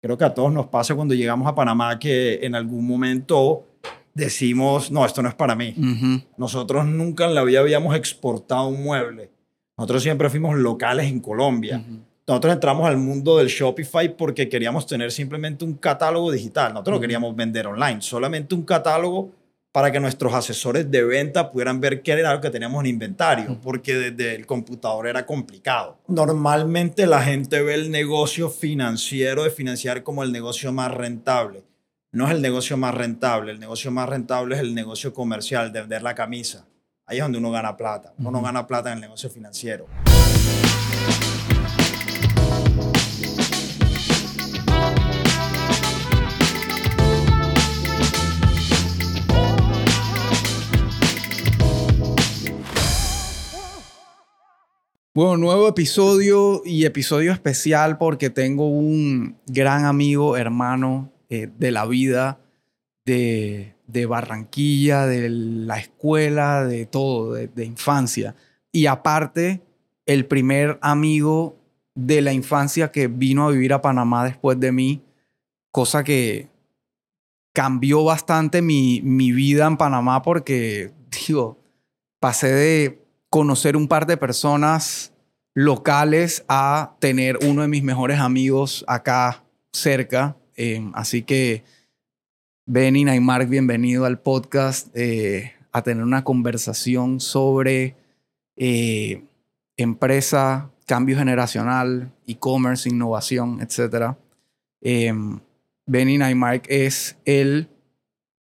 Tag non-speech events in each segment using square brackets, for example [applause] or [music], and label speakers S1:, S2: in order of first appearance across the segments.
S1: creo que a todos nos pasa cuando llegamos a Panamá que en algún momento decimos, no, esto no es para mí. Nosotros nunca en la vida habíamos exportado un mueble. Nosotros siempre fuimos locales en Colombia. Nosotros entramos al mundo del Shopify porque queríamos tener simplemente un catálogo digital. Nosotros no queríamos vender online, solamente un catálogo para que nuestros asesores de venta pudieran ver qué era lo que teníamos en inventario, porque desde el computador era complicado. Normalmente la gente ve el negocio financiero de financiar como el negocio más rentable. No es el negocio más rentable, el negocio más rentable es el negocio comercial, de vender la camisa. Ahí es donde uno gana plata. Uno no gana plata en el negocio financiero.
S2: Bueno, nuevo episodio y episodio especial porque tengo un gran amigo, hermano eh, de la vida, de, Barranquilla, de la escuela, de todo, de, de infancia. Y aparte, el primer amigo de la infancia que vino a vivir a Panamá después de mí, cosa que cambió bastante mi, mi vida en Panamá porque, [laughs] digo, pasé de conocer un par de personas locales a tener uno de mis mejores amigos acá cerca. Em, así que, Benny Neymar, bienvenido al podcast eh, a tener una conversación sobre eh, empresa, cambio generacional, e-commerce, innovación, etc. Eh, Benny Neymar es el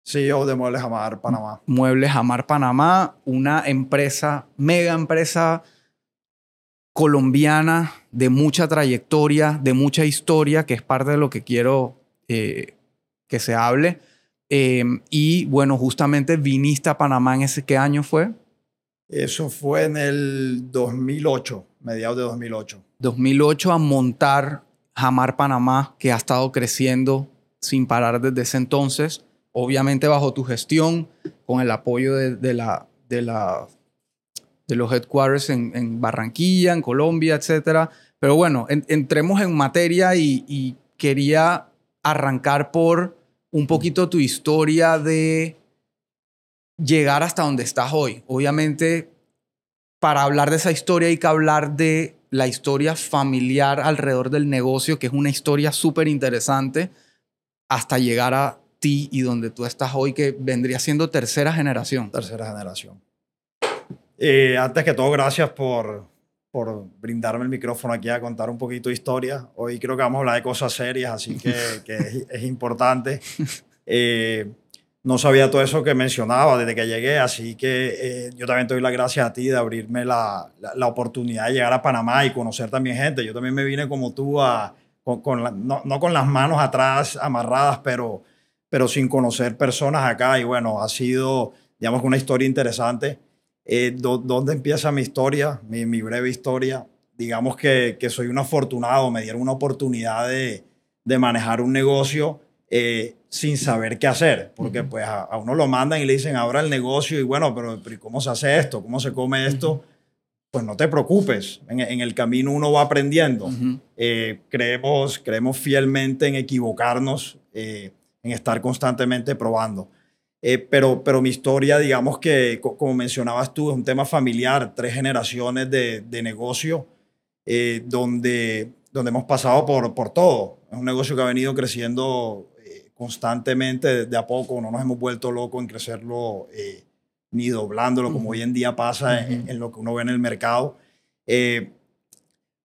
S1: CEO de Muebles Amar Panamá.
S2: Muebles Amar Panamá, una empresa, mega empresa colombiana de mucha trayectoria, de mucha historia, que es parte de lo que quiero eh, que se hable. Em, y bueno, justamente viniste a Panamá en ese, ¿qué año fue?
S1: Eso fue en el 2008, mediados de 2008.
S2: 2008 a montar Jamar Panamá, que ha estado creciendo sin parar desde ese entonces obviamente bajo tu gestión, con el apoyo de, la, de, la, de los headquarters en, Barranquilla, en Colombia, etc. Pero bueno, entremos en materia y, quería arrancar por un poquito tu historia de llegar hasta donde estás hoy. Obviamente, para hablar de esa historia hay que hablar de la historia familiar alrededor del negocio, que es una historia súper interesante, hasta llegar a ti y donde tú estás hoy, que vendría siendo tercera generación.
S1: Tercera generación. Eh, antes que todo, gracias por, por brindarme el micrófono aquí a contar un poquito de historia. Hoy creo que vamos a hablar de cosas serias, así que, [laughs] que es, importante. Eh, no sabía todo eso que mencionaba desde que llegué, así que eh, yo también te doy las gracias a ti de abrirme la, la, oportunidad de llegar a Panamá y conocer también gente. Yo también me vine como tú a, con, con no, no, con las manos atrás amarradas, pero pero sin conocer personas acá. Y bueno, ha sido, digamos, una historia interesante. Eh, ¿Dónde empieza mi historia, mi, mi, breve historia? Digamos que, que soy un afortunado, me dieron una oportunidad de, de manejar un negocio eh, sin saber qué hacer, porque pues a, uno lo mandan y le dicen, abra el negocio y bueno, pero, ¿cómo se hace esto? ¿Cómo se come esto? Pues no te preocupes, en, en, el camino uno va aprendiendo. Eh, creemos, creemos fielmente en equivocarnos en estar constantemente probando. Eh, pero, pero mi historia, digamos que, como mencionabas tú, es un tema familiar, tres generaciones de, de negocio, eh, donde, donde hemos pasado por, por todo. Es un negocio que ha venido creciendo eh, constantemente de a poco, no nos hemos vuelto locos en crecerlo ni doblándolo, como hoy en día pasa en, en, lo que uno ve en el mercado.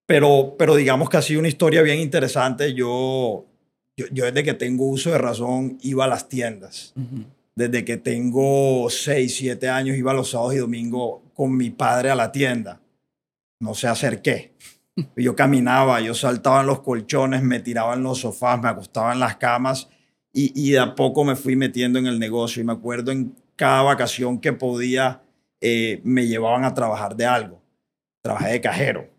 S1: pero, pero digamos que ha sido una historia bien interesante. Yo yo, desde que tengo uso de razón iba a las tiendas. Desde que tengo 6, 7 años iba los sábados y domingos con mi padre a la tienda. No sé hacer qué. [laughs] Yo caminaba, yo saltaba en los colchones, me tiraba en los sofás, me acostaba en las camas y, y de a poco me fui metiendo en el negocio. Y me acuerdo en cada vacación que podía, eh, me llevaban a trabajar de algo. Trabajé de cajero,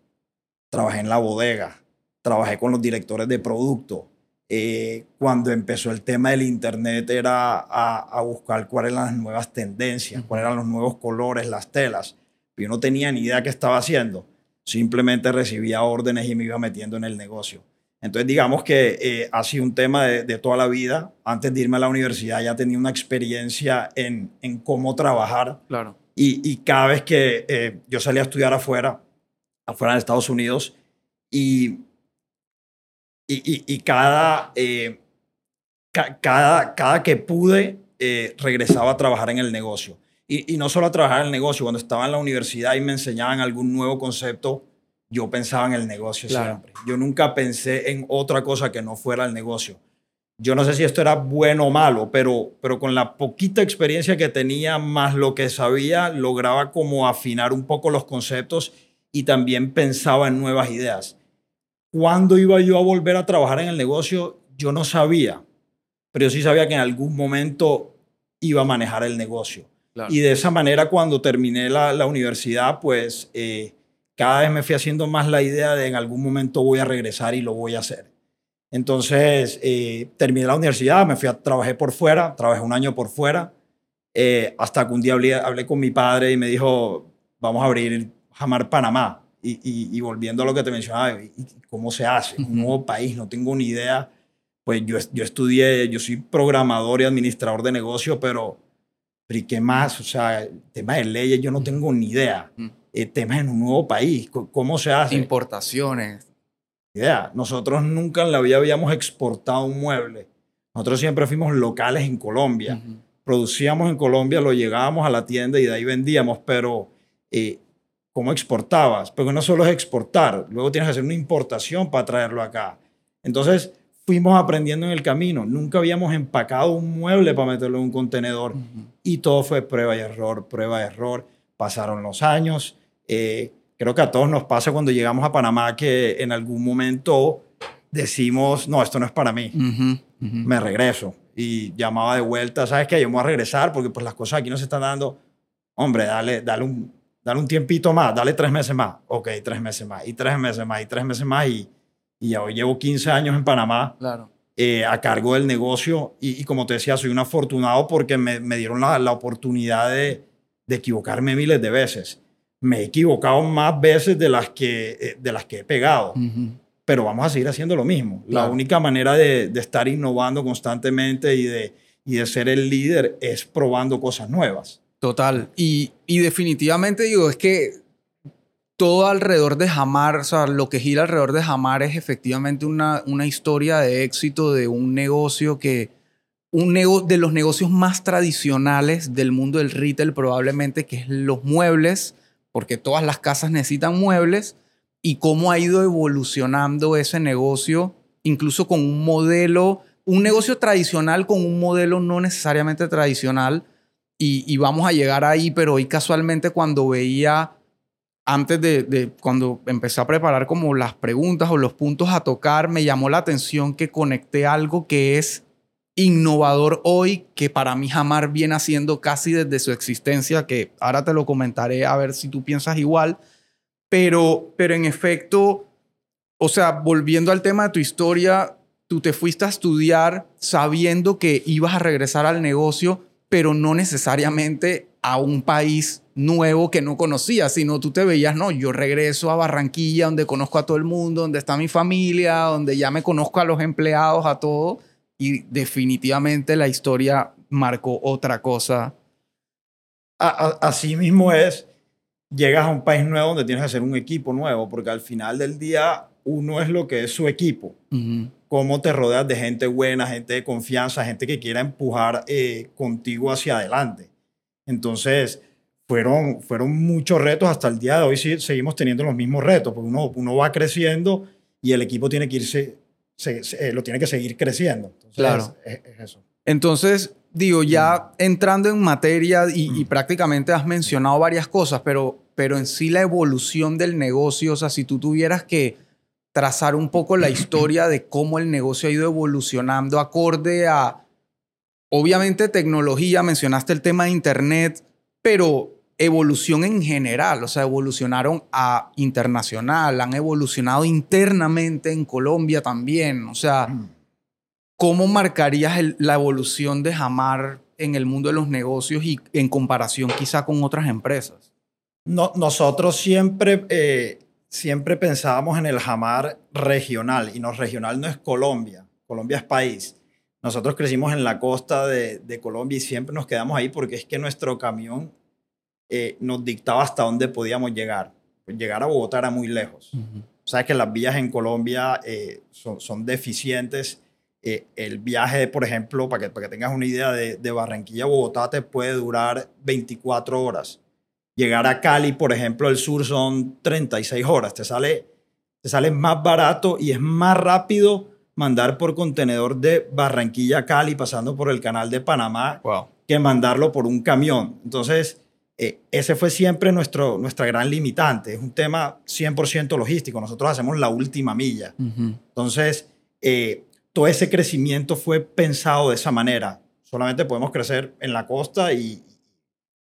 S1: trabajé en la bodega, trabajé con los directores de producto, eh, cuando empezó el tema del Internet era a, buscar cuáles eran las nuevas tendencias, cuáles eran los nuevos colores, las telas. Yo no tenía ni idea qué estaba haciendo. Simplemente recibía órdenes y me iba metiendo en el negocio. Entonces, digamos que eh, ha sido un tema de, toda la vida. Antes de irme a la universidad ya tenía una experiencia en, en cómo trabajar.
S2: Claro.
S1: Y, y cada vez que eh, yo salía a estudiar afuera, afuera de Estados Unidos, y, y, y cada, eh, cada, cada que pude, regresaba a trabajar en el negocio. Y, y no solo a trabajar en el negocio, cuando estaba en la universidad y me enseñaban algún nuevo concepto, yo pensaba en el negocio siempre. Yo nunca pensé en otra cosa que no fuera el negocio. Yo no sé si esto era bueno o malo, pero, pero con la poquita experiencia que tenía más lo que sabía, lograba como afinar un poco los conceptos y también pensaba en nuevas ideas. ¿Cuándo iba yo a volver a trabajar en el negocio? Yo no sabía, pero yo sí sabía que en algún momento iba a manejar el negocio. Y de esa manera, cuando terminé la, la universidad, pues eh, cada vez me fui haciendo más la idea de en algún momento voy a regresar y lo voy a hacer. Entonces, eh, terminé la universidad, me fui a trabajar por fuera, trabajé un año por fuera, eh, hasta que un día hablé, con mi padre y me dijo, vamos a abrir Jamar Panamá. Y, volviendo a lo que te mencionaba, ¿cómo se hace? Un nuevo país, no tengo ni idea. Pues yo, yo estudié, yo soy programador y administrador de negocios, pero, pero ¿y qué más? O sea, el tema de leyes, yo no tengo ni idea eh, temas en un nuevo país. ¿Cómo se hace?
S2: Importaciones.
S1: Idea. Nosotros nunca en la vida habíamos exportado un mueble. Nosotros siempre fuimos locales en Colombia. Producíamos en Colombia, lo llegábamos a la tienda y de ahí vendíamos, pero eh, ¿cómo exportabas? Porque no solo es exportar, luego tienes que hacer una importación para traerlo acá. Entonces fuimos aprendiendo en el camino. Nunca habíamos empacado un mueble para meterlo en un contenedor y todo fue prueba y error, prueba y error. Pasaron los años eh, creo que a todos nos pasa cuando llegamos a Panamá que en algún momento decimos, no, esto no es para mí, me regreso. Y llamaba de vuelta, ¿sabes qué? Yo me voy a regresar porque pues las cosas aquí no se están dando. Hombre, dale, dale, un, dale un tiempito más, dale tres meses más. Ok, tres meses más, y tres meses más, y tres meses más. Y, y ya hoy llevo 15 años en Panamá.
S2: Claro.
S1: Eh, a cargo del negocio y, como te decía, soy un afortunado porque me, me dieron la, la oportunidad de, de equivocarme miles de veces me he equivocado más veces de las que, eh, de las que he pegado. Pero vamos a seguir haciendo lo mismo. La única manera de, de, estar innovando constantemente y de, y de ser el líder es probando cosas nuevas.
S2: Total. Y, y definitivamente digo, es que todo alrededor de Jamar, o sea, lo que gira alrededor de Jamar es efectivamente una, una historia de éxito de un negocio que, un de los negocios más tradicionales del mundo del retail probablemente, que es los muebles, porque todas las casas necesitan muebles, y cómo ha ido evolucionando ese negocio, incluso con un modelo, un negocio tradicional con un modelo no necesariamente tradicional, y, vamos a llegar ahí, pero hoy casualmente cuando veía, antes de, cuando empecé a preparar como las preguntas o los puntos a tocar, me llamó la atención que conecté algo que es innovador hoy que para mí Jamar viene haciendo casi desde su existencia, que ahora te lo comentaré a ver si tú piensas igual, pero, pero en efecto, o sea, volviendo al tema de tu historia, tú te fuiste a estudiar sabiendo que ibas a regresar al negocio, pero no necesariamente a un país nuevo que no conocías, sino tú te veías, no, yo regreso a Barranquilla, donde conozco a todo el mundo, donde está mi familia, donde ya me conozco a los empleados, a todo y definitivamente la historia marcó otra cosa.
S1: así mismo es, llegas a un país nuevo donde tienes que hacer un equipo nuevo, porque al final del día uno es lo que es su equipo. Cómo te rodeas de gente buena, gente de confianza, gente que quiera empujar eh, contigo hacia adelante. Entonces, fueron, fueron muchos retos hasta el día de hoy. Sí, seguimos teniendo los mismos retos, porque uno, uno va creciendo y el equipo tiene que irse eh, lo tiene que seguir creciendo.
S2: claro. Es, eso. Entonces, digo, ya entrando en materia y, prácticamente has mencionado varias cosas, pero, pero en sí la evolución del negocio, o sea, si tú tuvieras que trazar un poco la [clears throat] historia de cómo el negocio ha ido evolucionando acorde a, obviamente, tecnología, mencionaste el tema de Internet, pero evolución en general, o sea, evolucionaron a internacional, han evolucionado internamente en Colombia también, o sea. ¿cómo marcarías la evolución de Jamar en el mundo de los negocios y en comparación quizá con otras empresas?
S1: No, nosotros siempre, eh, siempre pensábamos en el jamar regional y no regional no es Colombia, Colombia es país. Nosotros crecimos en la costa de, de Colombia y siempre nos quedamos ahí porque es que nuestro camión eh, nos dictaba hasta dónde podíamos llegar. Pues llegar a Bogotá era muy lejos. O sea que las vías en Colombia eh, son, son, deficientes. Eh, el viaje, por ejemplo, para que, para que tengas una idea, de, de Barranquilla a Bogotá te puede durar 24 horas Llegar a Cali, por ejemplo, el sur son 36 horas. Te sale, te sale más barato y es más rápido mandar por contenedor de Barranquilla a Cali pasando por el canal de Panamá que mandarlo por un camión. Entonces, eh, ese fue siempre nuestro, nuestra gran limitante. Es un tema 100% logístico. Nosotros hacemos la última milla. Entonces, eh, todo ese crecimiento fue pensado de esa manera. Solamente podemos crecer en la costa y,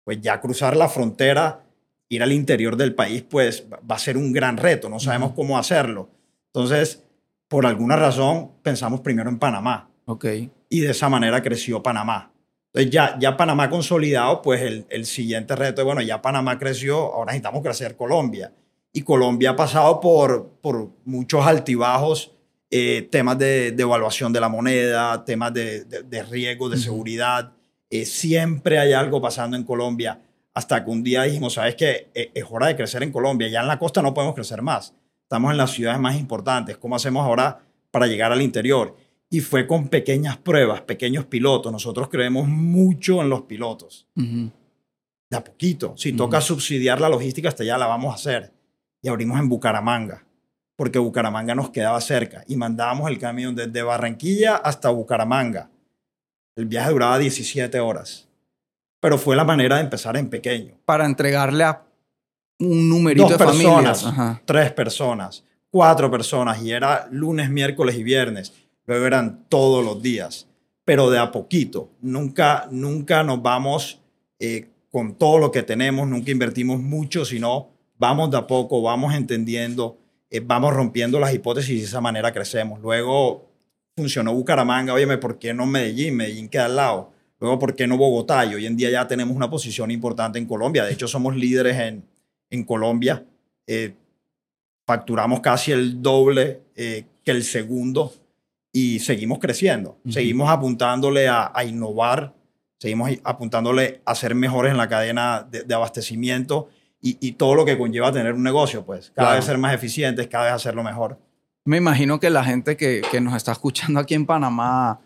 S1: pues ya cruzar la frontera, ir al interior del país, pues va a ser un gran reto, no sabemos cómo hacerlo. Entonces, por alguna razón, pensamos primero en Panamá.
S2: Ok.
S1: Y de esa manera creció Panamá. Entonces, ya, ya Panamá consolidado, pues el, el siguiente reto es, bueno, ya Panamá creció, ahora necesitamos crecer Colombia. Y Colombia ha pasado por, por muchos altibajos, eh, temas de, de, evaluación de la moneda, temas de, de, de riesgo, de seguridad. Eh, siempre hay algo pasando en Colombia. Hasta que un día dijimos, ¿sabes qué? Eh, es hora de crecer en Colombia. Ya en la costa no podemos crecer más. Estamos en las ciudades más importantes. ¿Cómo hacemos ahora para llegar al interior? Y fue con pequeñas pruebas, pequeños pilotos. Nosotros creemos mucho en los pilotos. De a poquito. Si toca subsidiar la logística, hasta allá la vamos a hacer. Y abrimos en Bucaramanga, porque Bucaramanga nos quedaba cerca. Y mandábamos el camión desde Barranquilla hasta Bucaramanga el viaje duraba 17 horas, pero fue la manera de empezar en pequeño.
S2: Para entregarle a un numerito
S1: Dos
S2: de
S1: personas,
S2: familias.
S1: tres personas, cuatro personas, y era lunes, miércoles y viernes. Luego eran todos los días, pero de a poquito. Nunca, nunca nos vamos eh, con todo lo que tenemos, nunca invertimos mucho, sino vamos de a poco, vamos entendiendo, eh, vamos rompiendo las hipótesis y de esa manera crecemos. Luego funcionó Bucaramanga, óyeme, ¿por qué no Medellín? Medellín queda al lado. Luego, ¿por qué no Bogotá? Y hoy en día ya tenemos una posición importante en Colombia. De hecho, somos líderes en, en Colombia. Eh, facturamos casi el doble eh, que el segundo y seguimos creciendo. Uh -huh. Seguimos apuntándole a, a, innovar, seguimos apuntándole a ser mejores en la cadena de, de abastecimiento y, y, todo lo que conlleva tener un negocio, pues cada claro. vez ser más eficientes, cada vez hacerlo mejor.
S2: Me imagino que la gente que, que, nos está escuchando aquí en Panamá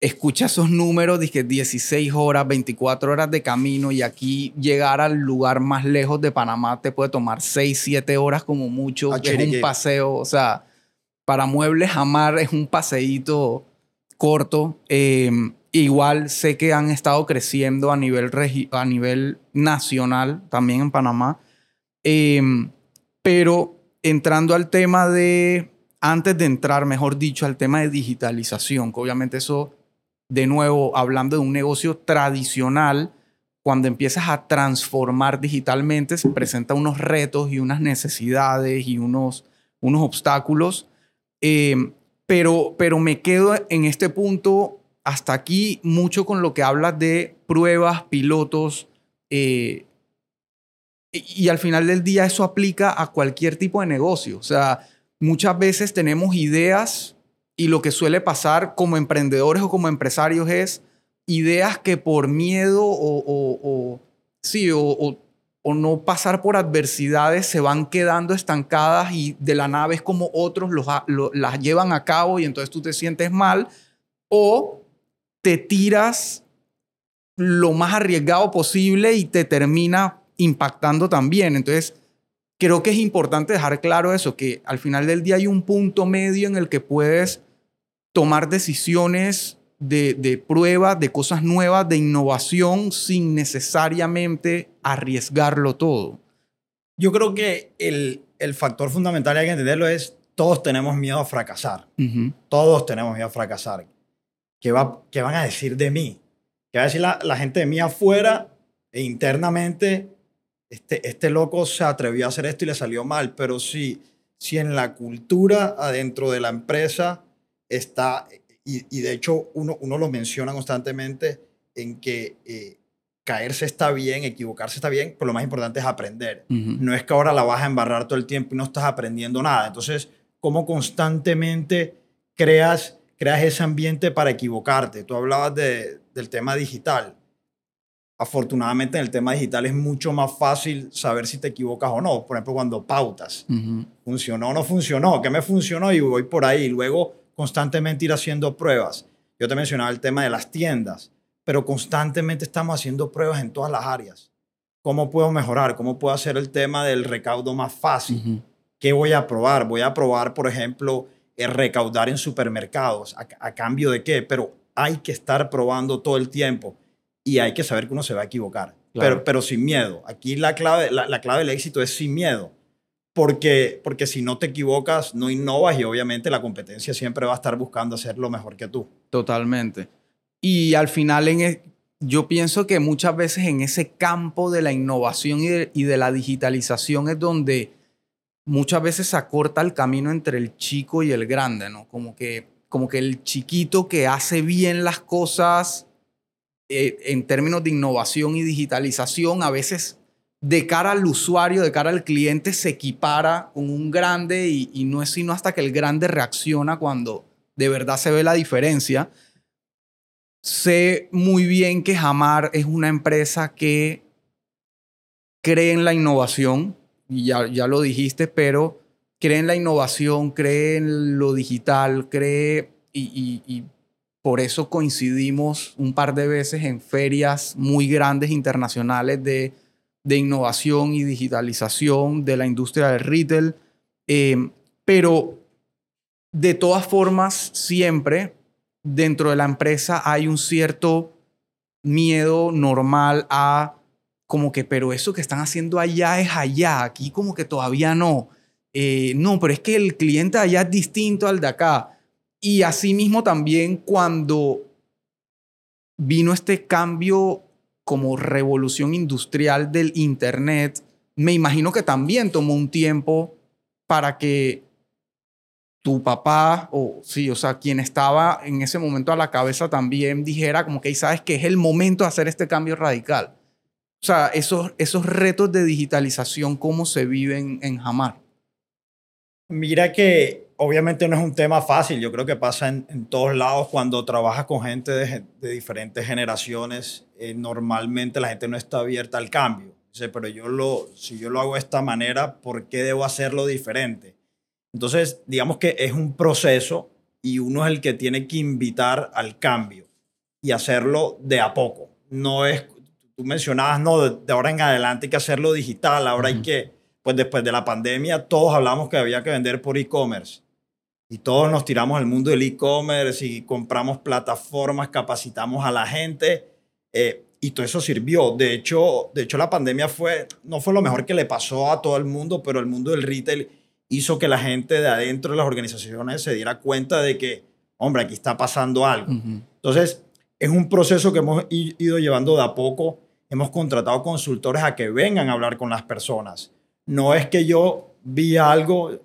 S2: escucha esos números de que 16 horas, 24 horas de camino y aquí llegar al lugar más lejos de Panamá te puede tomar 6, 7 horas como mucho. Ah, es un paseo, o sea, para Muebles Jamar es un paseíto corto. Eh, igual sé que han estado creciendo a nivel, a nivel nacional también en Panamá. Eh, pero entrando al tema de, antes de entrar, mejor dicho, al tema de digitalización, que obviamente eso, de nuevo, hablando de un negocio tradicional, cuando empiezas a transformar digitalmente, se presentan unos retos y unas necesidades y unos, unos obstáculos. Eh, pero, pero me quedo en este punto hasta aquí mucho con lo que hablas de pruebas, pilotos, eh, y al final del día eso aplica a cualquier tipo de negocio. O sea, muchas veces tenemos ideas y lo que suele pasar como emprendedores o como empresarios es ideas que por miedo o, o, o sí, o, no pasar por adversidades se van quedando estancadas y de la nave es como otros los, lo, las llevan a cabo y entonces tú te sientes mal o te tiras lo más arriesgado posible y te termina impactando también. Entonces, creo que es importante dejar claro eso, que al final del día hay un punto medio en el que puedes tomar decisiones de, de prueba, de cosas nuevas, de innovación, sin necesariamente arriesgarlo todo.
S1: Yo creo que el, el factor fundamental, hay que entenderlo, es todos tenemos miedo a fracasar. Uh -huh. Todos tenemos miedo a fracasar. ¿Qué, va, ¿Qué van a decir de mí? ¿Qué va a decir la, la gente de mí afuera e internamente? Este, este loco se atrevió a hacer esto y le salió mal, pero si, si en la cultura adentro de la empresa está, y, y de hecho uno, uno lo menciona constantemente, en que eh, caerse está bien, equivocarse está bien, pero lo más importante es aprender. No es que ahora la vas a embarrar todo el tiempo y no estás aprendiendo nada. Entonces, ¿cómo constantemente creas, creas ese ambiente para equivocarte? Tú hablabas de, del tema digital. Afortunadamente en el tema digital es mucho más fácil saber si te equivocas o no. Por ejemplo, cuando pautas. ¿Funcionó o no funcionó? ¿Qué me funcionó? Y voy por ahí. Luego constantemente ir haciendo pruebas. Yo te mencionaba el tema de las tiendas pero constantemente estamos haciendo pruebas en todas las áreas. ¿Cómo puedo mejorar? ¿Cómo puedo hacer el tema del recaudo más fácil? ¿Qué voy a probar? Voy a probar, por ejemplo, el recaudar en supermercados. ¿A, cambio de qué? Pero hay que estar probando todo el tiempo y hay que saber que uno se va a equivocar, pero, pero sin miedo. Aquí la clave, la, clave del éxito es sin miedo. Porque, porque si no te equivocas, no innovas y obviamente la competencia siempre va a estar buscando hacer lo mejor que tú.
S2: Totalmente. Y al final en e, yo pienso que muchas veces en ese campo de la innovación y de, la digitalización es donde muchas veces se acorta el camino entre el chico y el grande, ¿no? Como que, como que el chiquito que hace bien las cosas eh, en términos de innovación y digitalización, a veces de cara al usuario, de cara al cliente, se equipara con un grande y, y no es sino hasta que el grande reacciona cuando de verdad se ve la diferencia. Sé muy bien que Jamar es una empresa que cree en la innovación, y ya, ya lo dijiste, pero cree en la innovación, cree en lo digital, cree y, por eso coincidimos un par de veces en ferias muy grandes internacionales de, de innovación y digitalización de la industria del retail. Eh, pero de todas formas, siempre dentro de la empresa hay un cierto miedo normal a como que, pero eso que están haciendo allá es allá, aquí como que todavía no. Eh, no, pero es que el cliente allá es distinto al de acá. Y asimismo también cuando vino este cambio como revolución industrial del Internet, me imagino que también tomó un tiempo para que tu papá o sí, o sea, quien estaba en ese momento a la cabeza también dijera como que sabes que es el momento de hacer este cambio radical. O sea, esos, esos retos de digitalización, ¿cómo se viven en Jamar?
S1: Mira que obviamente no es un tema fácil, yo creo que pasa en, todos lados cuando trabajas con gente de, de diferentes generaciones, eh, normalmente la gente no está abierta al cambio. Dice, pero yo lo, si yo lo hago de esta manera, ¿por qué debo hacerlo diferente? Entonces, digamos que es un proceso y uno es el que tiene que invitar al cambio y hacerlo de a poco. No es, tú mencionabas, no, de, ahora en adelante hay que hacerlo digital, ahora hay que, pues después de la pandemia todos hablamos que había que vender por e-commerce. Y todos nos tiramos al mundo del e-commerce y compramos plataformas, capacitamos a la gente eh, y todo eso sirvió. De hecho, de hecho, la pandemia fue, no fue lo mejor que le pasó a todo el mundo, pero el mundo del retail hizo que la gente de adentro de las organizaciones se diera cuenta de que, hombre, aquí está pasando algo. Entonces, es un proceso que hemos ido llevando de a poco. Hemos contratado consultores a que vengan a hablar con las personas. No es que yo vi algo,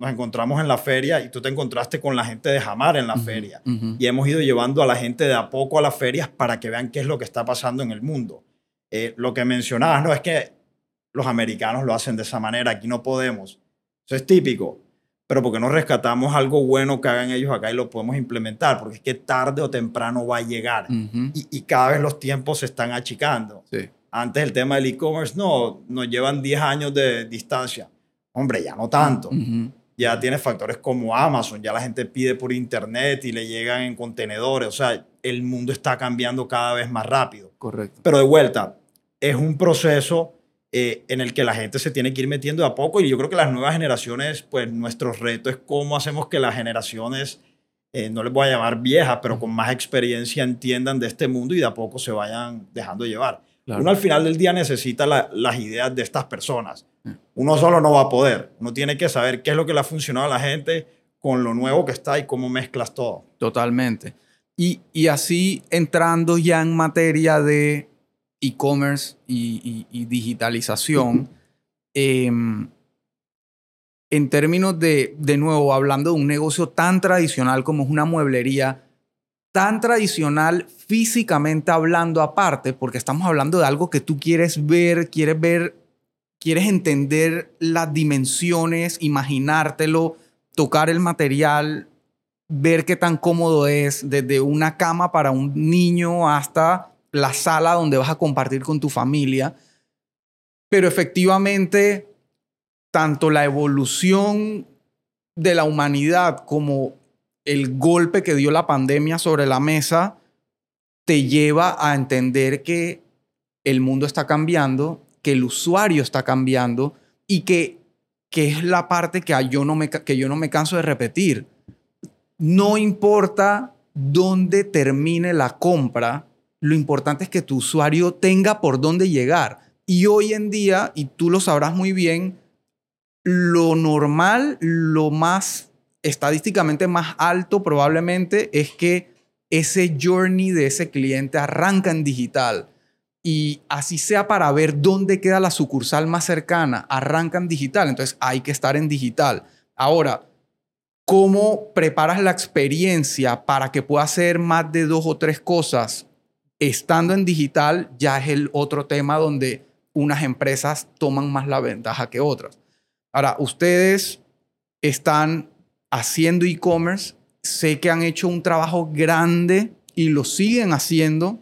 S1: nos encontramos en la feria y tú te encontraste con la gente de Jamar en la feria. Y hemos ido llevando a la gente de a poco a las ferias para que vean qué es lo que está pasando en el mundo. Eh, lo que mencionabas, no es que los americanos lo hacen de esa manera, aquí no podemos. Eso es típico. Pero porque no rescatamos algo bueno que hagan ellos acá y lo podemos implementar, porque es que tarde o temprano va a llegar. y, cada vez los tiempos se están achicando. Antes el tema del e-commerce, no, nos llevan 10 años de distancia. Hombre, ya no tanto. Ya tiene factores como Amazon, ya la gente pide por internet y le llegan en contenedores. O sea, el mundo está cambiando cada vez más rápido.
S2: Correcto.
S1: Pero de vuelta, es un proceso eh, en el que la gente se tiene que ir metiendo a poco y yo creo que las nuevas generaciones, pues nuestro reto es cómo hacemos que las generaciones, eh, no les voy a llamar viejas, pero con más experiencia entiendan de este mundo y de a poco se vayan dejando llevar. Uno al final del día necesita las ideas de estas personas. Uno solo no va a poder. Uno tiene que saber qué es lo que le ha funcionado a la gente con lo nuevo que está y cómo mezclas todo.
S2: Totalmente. Y, y así entrando ya en materia de e-commerce y, digitalización, [laughs] em, en términos de, de nuevo, hablando de un negocio tan tradicional como es una mueblería, tan tradicional físicamente hablando aparte, porque estamos hablando de algo que tú quieres ver, quieres ver, quieres entender las dimensiones, imaginártelo, tocar el material, ver qué tan cómodo es, desde una cama para un niño hasta la sala donde vas a compartir con tu familia. Pero efectivamente, tanto la evolución de la humanidad como el golpe que dio la pandemia sobre la mesa te lleva a entender que el mundo está cambiando, que el usuario está cambiando y que, que es la parte que yo, no me, que yo no me canso de repetir. No importa dónde termine la compra, lo importante es que tu usuario tenga por dónde llegar. Y hoy en día, y tú lo sabrás muy bien, lo normal, lo más estadísticamente más alto probablemente es que ese journey de ese cliente arranca en digital. Y así sea para ver dónde queda la sucursal más cercana, arranca en digital. Entonces hay que estar en digital. Ahora, ¿cómo preparas la experiencia para que pueda hacer más de dos o tres cosas estando en digital? Ya es el otro tema donde unas empresas toman más la ventaja que otras. Ahora, ustedes están haciendo e-commerce, sé que han hecho un trabajo grande y lo siguen haciendo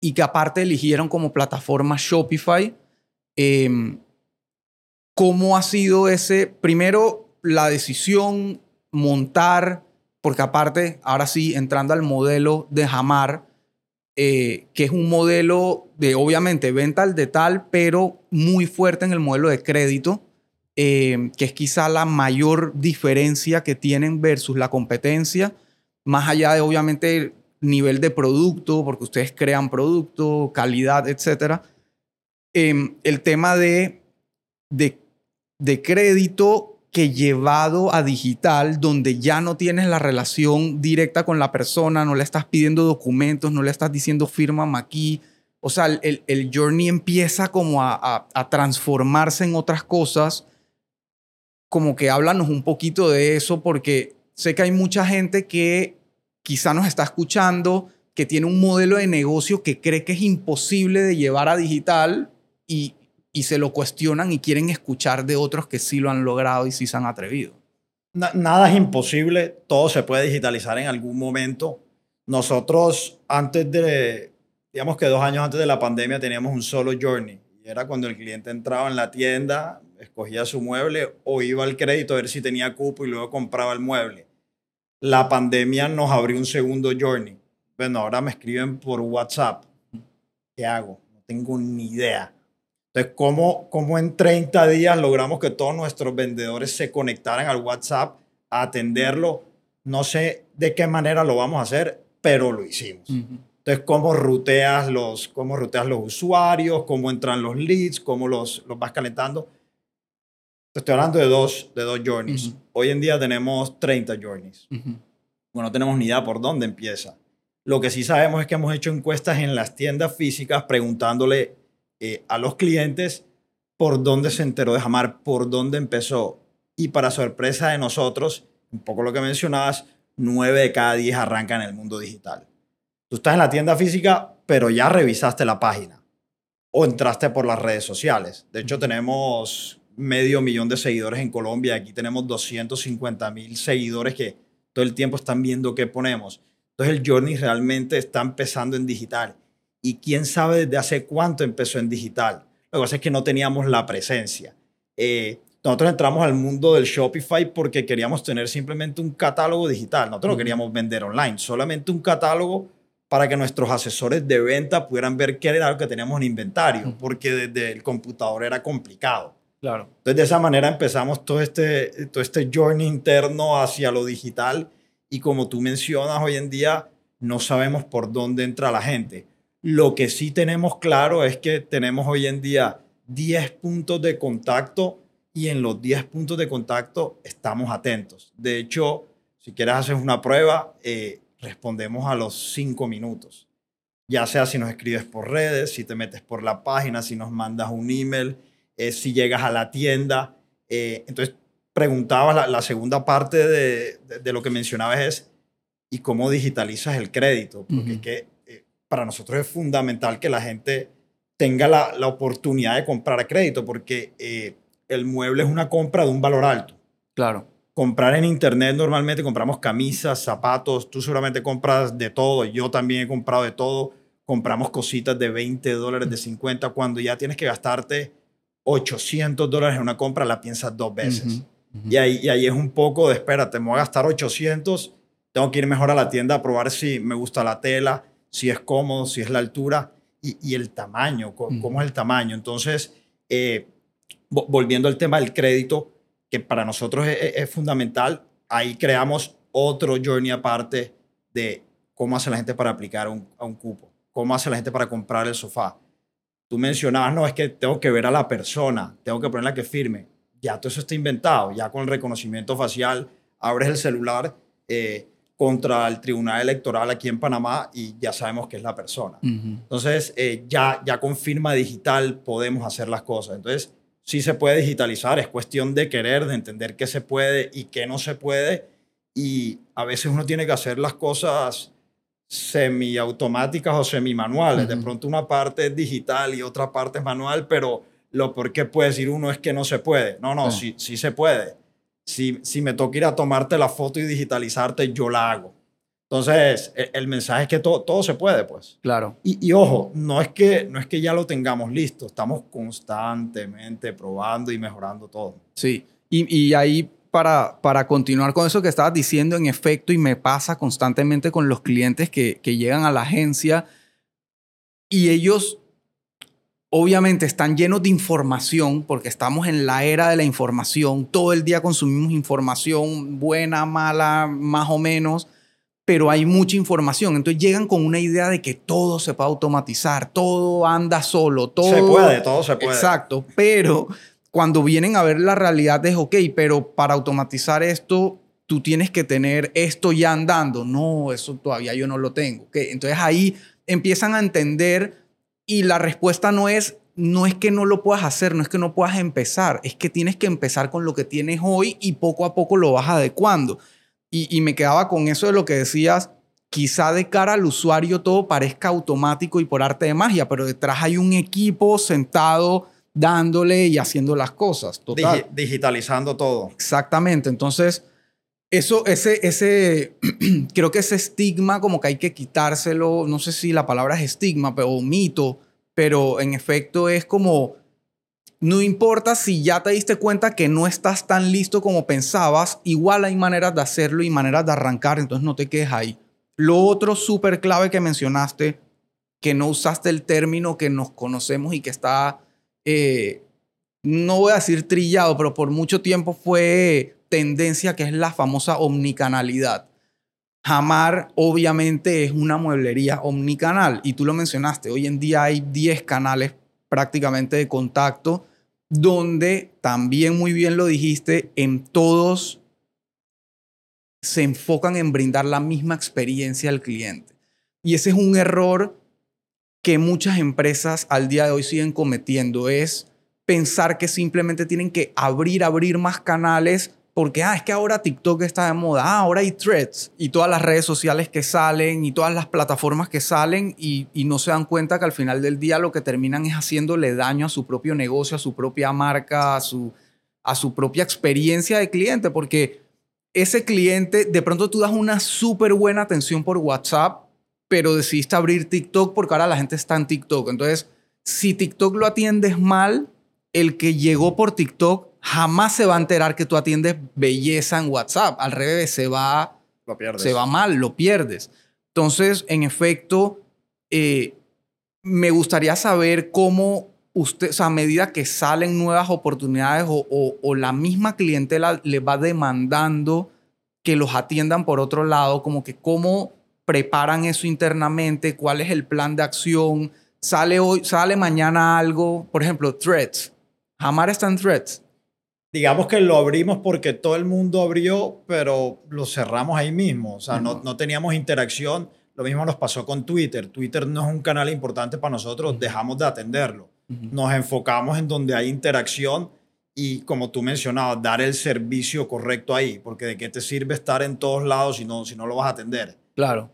S2: y que aparte eligieron como plataforma Shopify. Em, ¿Cómo ha sido ese, primero, la decisión, montar, porque aparte, ahora sí, entrando al modelo de Jamar, eh, que es un modelo de, obviamente, venta al detal, pero muy fuerte en el modelo de crédito. Eh, que es quizá la mayor diferencia que tienen versus la competencia, más allá de obviamente el nivel de producto, porque ustedes crean producto, calidad, etc. Em, el tema de, de, de crédito que llevado a digital, donde ya no tienes la relación directa con la persona, no le estás pidiendo documentos, no le estás diciendo firma aquí. O sea, el, el journey empieza como a, a transformarse en otras cosas como que háblanos un poquito de eso, porque sé que hay mucha gente que quizá nos está escuchando, que tiene un modelo de negocio que cree que es imposible de llevar a digital y, y se lo cuestionan y quieren escuchar de otros que sí lo han logrado y sí se han atrevido.
S1: Nada es imposible, todo se puede digitalizar en algún momento. Nosotros antes de, digamos que dos años antes de la pandemia teníamos un solo journey. Era cuando el cliente entraba en la tienda, escogía su mueble o iba al crédito a ver si tenía cupo y luego compraba el mueble. La pandemia nos abrió un segundo journey. Bueno, ahora me escriben por WhatsApp. ¿Qué hago? No tengo ni idea. Entonces, ¿cómo, ¿cómo en 30 días logramos que todos nuestros vendedores se conectaran al WhatsApp a atenderlo? No sé de qué manera lo vamos a hacer, pero lo hicimos. Entonces, ¿cómo ruteas, los, cómo ruteas los usuarios? ¿Cómo entran los leads? ¿Cómo los, los vas calentando? Estoy hablando de dos, de dos journeys. Hoy en día tenemos 30 journeys. Bueno, no tenemos ni idea por dónde empieza. Lo que sí sabemos es que hemos hecho encuestas en las tiendas físicas preguntándole eh, a los clientes por dónde se enteró de Jamar, por dónde empezó. Y para sorpresa de nosotros, un poco lo que mencionabas, 9 de cada 10 arrancan en el mundo digital. Tú estás en la tienda física, pero ya revisaste la página o entraste por las redes sociales. De hecho, tenemos medio millón de seguidores en Colombia. Aquí tenemos 250 mil seguidores que todo el tiempo están viendo qué ponemos. Entonces el journey realmente está empezando en digital. Y quién sabe desde hace cuánto empezó en digital. Lo que pasa es que no teníamos la presencia. Eh, nosotros entramos al mundo del Shopify porque queríamos tener simplemente un catálogo digital. Nosotros no queríamos vender online, solamente un catálogo para que nuestros asesores de venta pudieran ver qué era lo que teníamos en inventario, porque desde el computador era complicado. Entonces, de esa manera empezamos todo este, todo este journey interno hacia lo digital y como tú mencionas, hoy en día no sabemos por dónde entra la gente. Lo que sí tenemos claro es que tenemos hoy en día 10 puntos de contacto y en los 10 puntos de contacto estamos atentos. De hecho, si quieres hacer una prueba, eh, respondemos a los 5 minutos. Ya sea si nos escribes por redes, si te metes por la página, si nos mandas un email si llegas a la tienda. Eh, entonces, preguntaba la, segunda parte de, de, lo que mencionabas es, y cómo digitalizas el crédito. Porque es que eh, para nosotros es fundamental que la gente tenga la, la oportunidad de comprar crédito, porque eh, el mueble es una compra de un valor alto.
S2: Claro.
S1: Comprar en internet normalmente compramos camisas, zapatos, tú seguramente compras de todo, yo también he comprado de todo, compramos cositas de 20 dólares, de 50, cuando ya tienes que gastarte 800 dólares en una compra, la piensas dos veces. Y, ahí, y ahí es un poco de, espérate, me voy a gastar 800, tengo que ir mejor a la tienda a probar si me gusta la tela, si es cómodo, si es la altura y, el tamaño, cómo, es el tamaño. Entonces, eh, volviendo al tema del crédito, que para nosotros es, fundamental, ahí creamos otro journey aparte de cómo hace la gente para aplicar un, a un cupo, cómo hace la gente para comprar el sofá. Tú mencionabas, no, es que tengo que ver a la persona, tengo que ponerla que firme. Ya todo eso está inventado, ya con el reconocimiento facial, abres el celular, eh, contra el Tribunal Electoral aquí en Panamá y ya sabemos que es la persona. Entonces, eh, ya, ya con firma digital podemos hacer las cosas. Entonces, sí se puede digitalizar, es cuestión de querer, de entender qué se puede y qué no se puede. Y a veces uno tiene que hacer las cosas semiautomáticas o semimanuales. De pronto una parte es digital y otra parte es manual, pero lo por qué puede decir uno es que no se puede. No, no, sí, sí se puede si, si me toca ir a tomarte la foto y digitalizarte, yo la hago. Entonces, e, el, mensaje es que todo, todo se puede, pues.
S2: Claro.
S1: Y, y, ojo, no es, que, no es que ya lo tengamos listo, estamos constantemente probando y mejorando todo.
S2: Sí, y, y ahí para, para continuar con eso que estabas diciendo, en efecto, y me pasa constantemente con los clientes que, que llegan a la agencia y ellos obviamente están llenos de información porque estamos en la era de la información. Todo el día consumimos información buena, mala, más o menos, pero hay mucha información. Entonces llegan con una idea de que todo se puede automatizar, todo anda solo, todo...
S1: Se puede, todo se puede.
S2: Exacto, pero cuando vienen a ver la realidad es, ok, pero para automatizar esto, tú tienes que tener esto ya andando. No, eso todavía yo no lo tengo. Okay, entonces ahí empiezan a entender y la respuesta no es, no es que no lo puedas hacer, no es que no puedas empezar, es que tienes que empezar con lo que tienes hoy y poco a poco lo vas adecuando. Y, y me quedaba con eso de lo que decías, quizá de cara al usuario todo parezca automático y por arte de magia, pero detrás hay un equipo sentado dándole y haciendo las cosas. Total.
S1: digitalizando todo.
S2: Exactamente. Entonces, eso, ese, ese, [clears throat] creo que ese estigma como que hay que quitárselo, no sé si la palabra es estigma o mito, pero en efecto es como, no importa si ya te diste cuenta que no estás tan listo como pensabas, igual hay maneras de hacerlo y maneras de arrancar, entonces no te quedes ahí. Lo otro súper clave que mencionaste, que no usaste el término que nos conocemos y que está, eh, no voy a decir trillado, pero por mucho tiempo fue tendencia que es la famosa omnicanalidad. Jamar obviamente es una mueblería omnicanal y tú lo mencionaste, hoy en día hay 10 canales prácticamente de contacto donde también muy bien lo dijiste, en todos se enfocan en brindar la misma experiencia al cliente. Y ese es un error que muchas empresas al día de hoy siguen cometiendo, es pensar que simplemente tienen que abrir, abrir más canales porque, ah, es que ahora TikTok está de moda, ah, ahora hay threads y todas las redes sociales que salen y todas las plataformas que salen y, no se dan cuenta que al final del día lo que terminan es haciéndole daño a su propio negocio, a su propia marca, a su, a su propia experiencia de cliente, porque ese cliente, de pronto tú das una súper buena atención por WhatsApp, pero decidiste abrir TikTok porque ahora la gente está en TikTok. Entonces, si TikTok lo atiendes mal, el que llegó por TikTok jamás se va a enterar que tú atiendes belleza en WhatsApp. Al revés, se va, se va mal, lo pierdes. Entonces, en efecto, eh, me gustaría saber cómo usted, o sea, a medida que salen nuevas oportunidades o, la misma clientela le va demandando que los atiendan por otro lado, como que cómo preparan eso internamente, cuál es el plan de acción, sale hoy, sale mañana algo, por ejemplo, threads. Jamás están threads
S1: digamos que lo abrimos porque todo el mundo abrió, pero lo cerramos ahí mismo. O sea, no, no, teníamos interacción. Lo mismo nos pasó con Twitter. Twitter no es un canal importante para nosotros, dejamos de atenderlo. Nos enfocamos en donde hay interacción y, como tú mencionabas, dar el servicio correcto ahí, porque de qué te sirve estar en todos lados si no, si no lo vas a atender.
S2: Claro.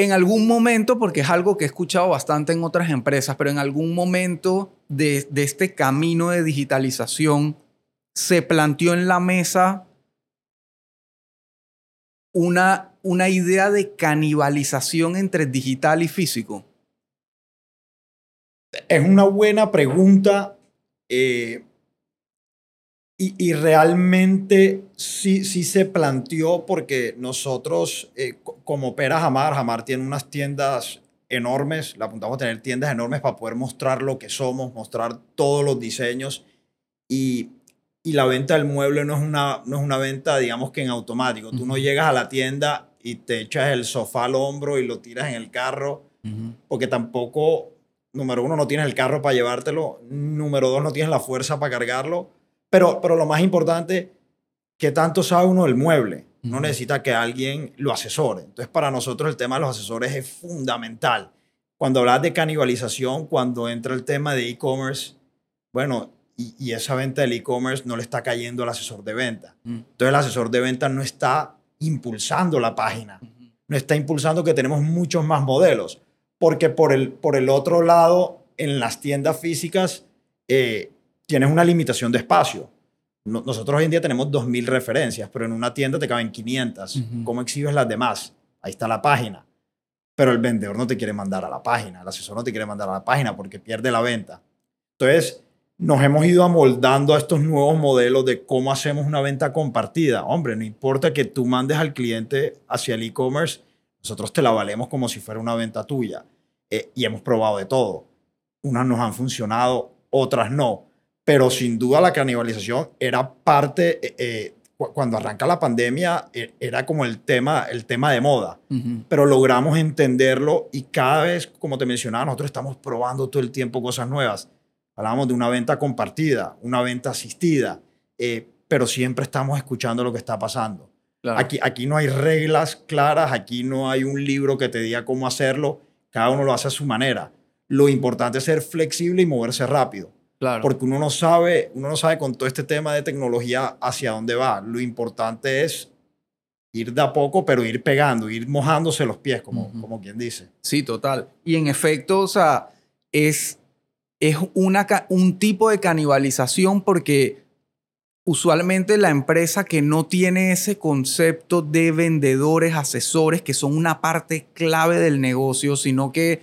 S2: En algún momento, porque es algo que he escuchado bastante en otras empresas, pero en algún momento de, este camino de digitalización, se planteó en la mesa una, una idea de canibalización entre digital y físico.
S1: Es una buena pregunta. Eh, y, realmente sí, sí se planteó porque nosotros, eh, como Pera Jamar, Jamar tiene unas tiendas enormes, le apuntamos a tener tiendas enormes para poder mostrar lo que somos, mostrar todos los diseños y, y la venta del mueble no es, una, no es una venta, digamos que en automático. Tú no llegas a la tienda y te echas el sofá al hombro y lo tiras en el carro, porque tampoco, número uno, no tienes el carro para llevártelo, número dos, no tienes la fuerza para cargarlo pero, pero lo más importante, que tanto sabe uno del mueble? No necesita que alguien lo asesore. Entonces, para nosotros el tema de los asesores es fundamental. Cuando hablas de canibalización, cuando entra el tema de e-commerce, bueno, y, esa venta del e-commerce no le está cayendo al asesor de venta. Entonces, el asesor de venta no está impulsando la página, no está impulsando que tenemos muchos más modelos, porque por el, por el otro lado, en las tiendas físicas, eh, tienes una limitación de espacio. nosotros hoy en día tenemos 2.000 referencias, pero en una tienda te caben 500. ¿Cómo exhibes las demás? Ahí está la página. Pero el vendedor no te quiere mandar a la página, el asesor no te quiere mandar a la página porque pierde la venta. Entonces, nos hemos ido amoldando a estos nuevos modelos de cómo hacemos una venta compartida. Hombre, no importa que tú mandes al cliente hacia el e-commerce, nosotros te la valemos como si fuera una venta tuya. Eh, y hemos probado de todo. Unas nos han funcionado, otras no pero sin duda la canibalización era parte, eh, eh, cuando arranca la pandemia, e, era como el tema, el tema de moda, pero logramos entenderlo y cada vez, como te mencionaba, nosotros estamos probando todo el tiempo cosas nuevas. Hablábamos de una venta compartida, una venta asistida, eh, pero siempre estamos escuchando lo que está pasando. Aquí, aquí no hay reglas claras, aquí no hay un libro que te diga cómo hacerlo, cada uno lo hace a su manera. Lo importante es ser flexible y moverse rápido. Porque uno no sabe, uno no sabe con todo este tema de tecnología hacia dónde va. Lo importante es ir de a poco, pero ir pegando, ir mojándose los pies, como, como quien dice.
S2: Sí, total. Y en efecto, o sea, es, es una, un tipo de canibalización porque usualmente la empresa que no tiene ese concepto de vendedores, asesores, que son una parte clave del negocio, sino que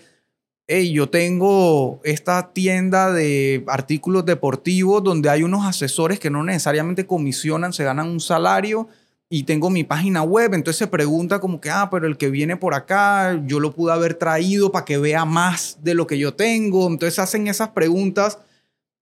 S2: hey, yo tengo esta tienda de artículos deportivos donde hay unos asesores que no necesariamente comisionan, se ganan un salario y tengo mi página web, entonces se pregunta como que, ah, pero el que viene por acá, yo lo pude haber traído para que vea más de lo que yo tengo, entonces hacen esas preguntas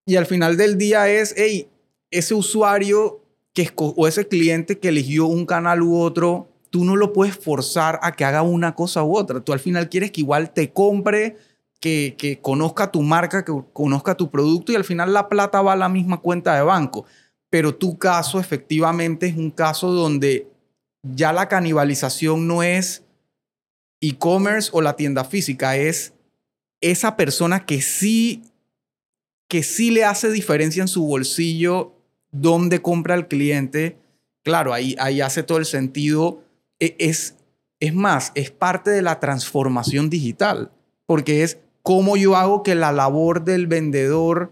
S2: y al final del día es, hey, ese usuario que o ese cliente que eligió un canal u otro, tú no lo puedes forzar a que haga una cosa u otra, tú al final quieres que igual te compre que, conozca tu marca, que conozca tu producto y al final la plata va a la misma cuenta de banco. Pero tu caso efectivamente es un caso donde ya la canibalización no es e-commerce o la tienda física, es esa persona que sí, que sí le hace diferencia en su bolsillo dónde compra el cliente. Claro, ahí, ahí hace todo el sentido. E, es, es más, es parte de la transformación digital, porque es cómo yo hago que la labor del vendedor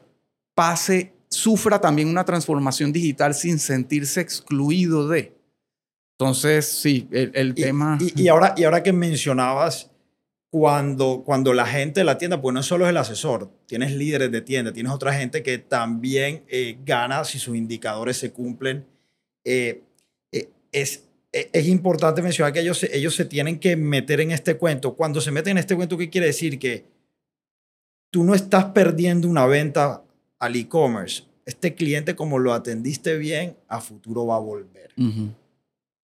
S2: pase, sufra también una transformación digital sin sentirse excluido de. Entonces, sí, el, tema...
S1: Y, ahora, y ahora que mencionabas, cuando, cuando la gente de la tienda, pues no solo es el asesor, tienes líderes de tienda, tienes otra gente que también eh, gana si sus indicadores se cumplen. Eh, eh, es, es importante mencionar que ellos, ellos se tienen que meter en este cuento. Cuando se meten en este cuento, ¿qué quiere decir? Que tú no estás perdiendo una venta al e-commerce. Este cliente, como lo atendiste bien, a futuro va a volver.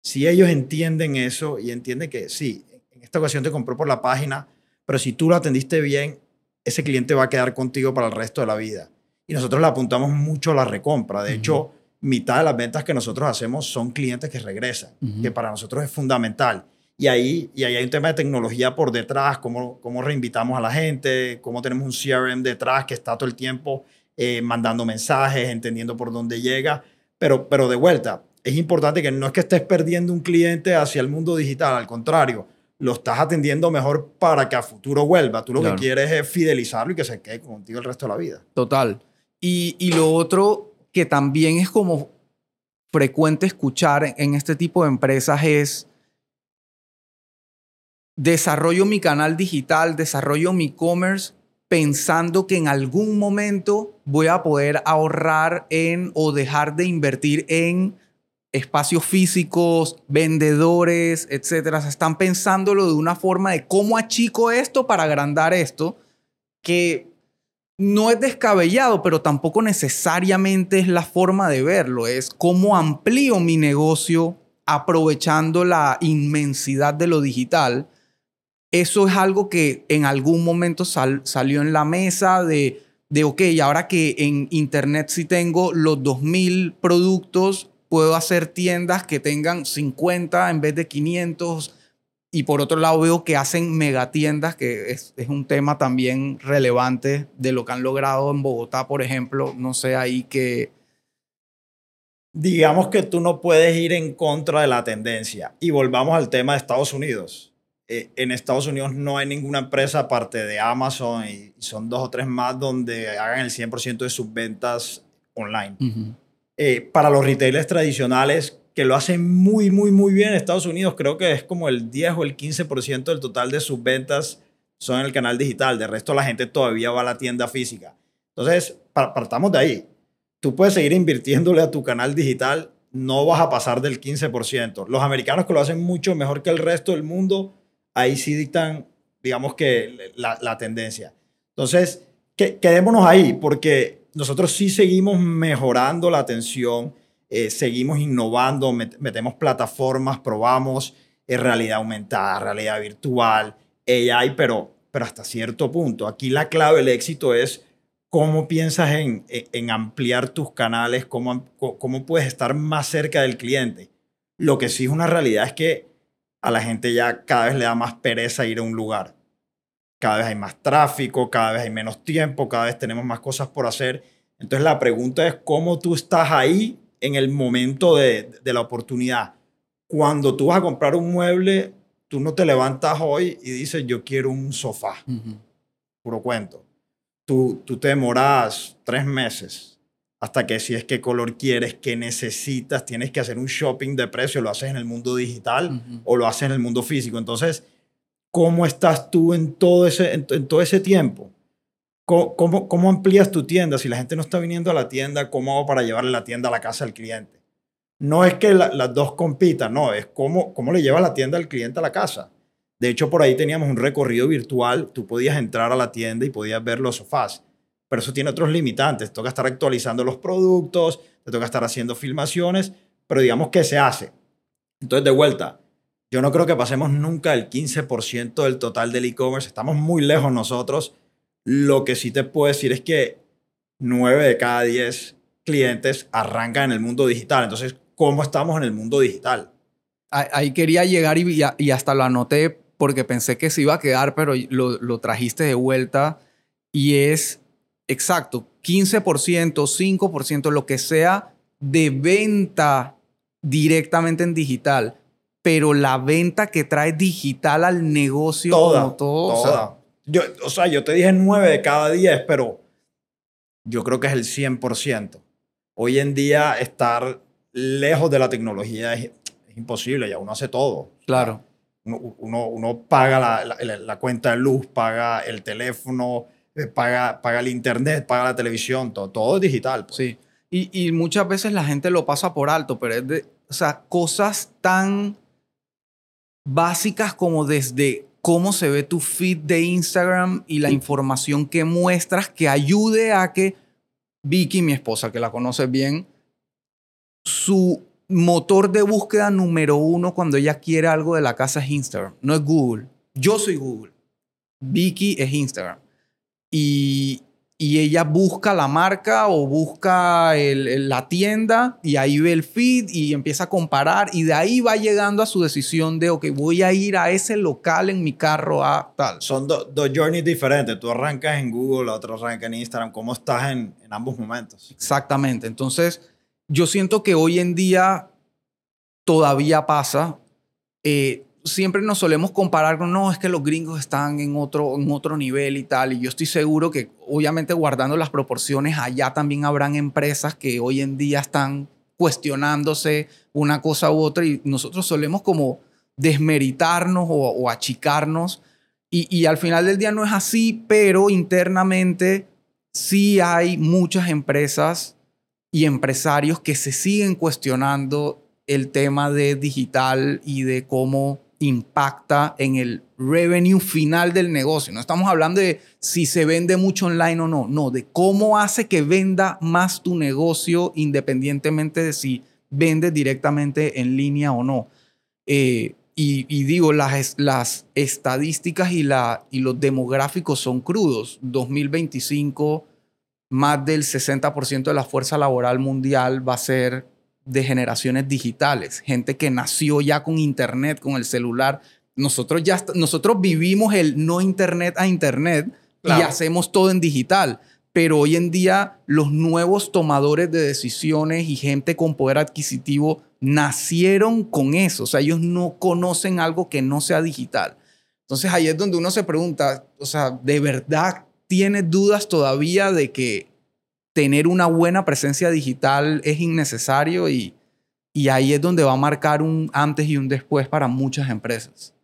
S1: Si ellos entienden eso y entienden que sí, en esta ocasión te compró por la página, pero si tú lo atendiste bien, ese cliente va a quedar contigo para el resto de la vida. Y nosotros le apuntamos mucho a la recompra. De hecho, mitad de las ventas que nosotros hacemos son clientes que regresan, que para nosotros es fundamental. Y ahí, y ahí hay un tema de tecnología por detrás, cómo, cómo reinvitamos a la gente, cómo tenemos un CRM detrás que está todo el tiempo eh, mandando mensajes, entendiendo por dónde llega. Pero, pero de vuelta, es importante que no es que estés perdiendo un cliente hacia el mundo digital, al contrario, lo estás atendiendo mejor para que a futuro vuelva. Tú lo que quieres es fidelizarlo y que se quede contigo el resto de la vida.
S2: Total. Y, y lo otro que también es como frecuente escuchar en este tipo de empresas es desarrollo mi canal digital, desarrollo mi e-commerce pensando que en algún momento voy a poder ahorrar en o dejar de invertir en espacios físicos, vendedores, etcétera. están pensándolo de una forma de cómo achico esto para agrandar esto, que no es descabellado, pero tampoco necesariamente es la forma de verlo. Es cómo amplío mi negocio aprovechando la inmensidad de lo digital eso es algo que en algún momento salió en la mesa de, de, ok, ahora que en Internet sí tengo los 2.000 productos, puedo hacer tiendas que tengan 50 en vez de 500. Y por otro lado veo que hacen megatiendas, que es, es un tema también relevante de lo que han logrado en Bogotá, por ejemplo. No sé ahí que...
S1: Digamos que tú no puedes ir en contra de la tendencia. Y volvamos al tema de Estados Unidos eh, en Estados Unidos no hay ninguna empresa aparte de Amazon y son dos o tres más donde hagan el 100% de sus ventas online. Eh, para los retailers tradicionales que lo hacen muy, muy, muy bien en Estados Unidos, creo que es como el 10 o el 15% del total de sus ventas son en el canal digital. De resto, la gente todavía va a la tienda física. Entonces, partamos de ahí. Tú puedes seguir invirtiéndole a tu canal digital, no vas a pasar del 15%. Los americanos que lo hacen mucho mejor que el resto del mundo, ahí sí dictan, digamos que la, tendencia. Entonces, quedémonos ahí, porque nosotros sí seguimos mejorando la atención, eh, seguimos innovando, metemos plataformas, probamos eh, realidad aumentada, realidad virtual, AI, pero, pero hasta cierto punto. Aquí la clave del éxito es cómo piensas en, en, ampliar tus canales, cómo, cómo puedes estar más cerca del cliente. Lo que sí es una realidad es que a la gente ya cada vez le da más pereza ir a un lugar. Cada vez hay más tráfico, cada vez hay menos tiempo, cada vez tenemos más cosas por hacer. Entonces la pregunta es cómo tú estás ahí en el momento de, la oportunidad. Cuando tú vas a comprar un mueble, tú no te levantas hoy y dices, yo quiero un sofá. Puro cuento. Tú, tú te demoras tres meses hasta que si es qué color quieres, qué necesitas, tienes que hacer un shopping de precio, lo haces en el mundo digital o lo haces en el mundo físico. Entonces, ¿cómo estás tú en todo ese, en, todo ese tiempo? ¿Cómo, ¿Cómo, amplías tu tienda? Si la gente no está viniendo a la tienda, ¿cómo hago para llevarle la tienda a la casa al cliente? No es que las dos compitan, no, es cómo, cómo le llevas la tienda al cliente a la casa. De hecho, por ahí teníamos un recorrido virtual, tú podías entrar a la tienda y podías ver los sofás pero eso tiene otros limitantes. Te toca estar actualizando los productos, te toca estar haciendo filmaciones, pero digamos que se hace. Entonces, de vuelta, yo no creo que pasemos nunca el 15% del total del e-commerce. Estamos muy lejos nosotros. Lo que sí te puedo decir es que 9 de cada 10 clientes arrancan en el mundo digital. Entonces, ¿cómo estamos en el mundo digital?
S2: Ahí quería llegar y, y hasta lo anoté porque pensé que se iba a quedar, pero lo, lo trajiste de vuelta. Y es exacto, 15%, 5%, lo que sea de venta directamente en digital, pero la venta que trae digital al negocio
S1: toda, todo, O, sea, yo, o sea, yo te dije 9 de cada 10, pero yo creo que es el 100%. Hoy en día estar lejos de la tecnología es, imposible, ya uno hace todo.
S2: Claro.
S1: Uno, uno, paga la, la cuenta de luz, paga el teléfono, paga, paga el internet, paga la televisión, todo, todo es digital.
S2: Pues. Sí. Y, y, muchas veces la gente lo pasa por alto, pero es de, o sea, cosas tan básicas como desde cómo se ve tu feed de Instagram y la información que muestras que ayude a que Vicky, mi esposa, que la conoce bien, su motor de búsqueda número uno cuando ella quiere algo de la casa es Instagram, no es Google. Yo soy Google. Vicky es Instagram y, ella busca la marca o busca la tienda y ahí ve el feed y empieza a comparar y de ahí va llegando a su decisión de, ok, voy a ir a ese local en mi carro a tal.
S1: Son dos journeys diferentes. Tú arrancas en Google, la otra arranca en Instagram. ¿Cómo estás en, en ambos momentos?
S2: Exactamente. Entonces, yo siento que hoy en día todavía pasa. Eh, siempre nos solemos comparar con, no, es que los gringos están en otro, en otro nivel y tal. Y yo estoy seguro que, obviamente, guardando las proporciones, allá también habrán empresas que hoy en día están cuestionándose una cosa u otra y nosotros solemos como desmeritarnos o, achicarnos. Y, y al final del día no es así, pero internamente sí hay muchas empresas y empresarios que se siguen cuestionando el tema de digital y de cómo impacta en el revenue final del negocio. No estamos hablando de si se vende mucho online o no, no, de cómo hace que venda más tu negocio independientemente de si vendes directamente en línea o no. Eh, y, digo, las, estadísticas y, y los demográficos son crudos. 2025, más del 60% de la fuerza laboral mundial va a ser de generaciones digitales, gente que nació ya con internet, con el celular. Nosotros ya nosotros vivimos el no internet a internet y hacemos todo en digital, pero hoy en día los nuevos tomadores de decisiones y gente con poder adquisitivo nacieron con eso, o sea, ellos no conocen algo que no sea digital. Entonces ahí es donde uno se pregunta, o sea, ¿de verdad tienes dudas todavía de que tener una buena presencia digital es innecesario y, y ahí es donde va a marcar un antes y un después para muchas empresas.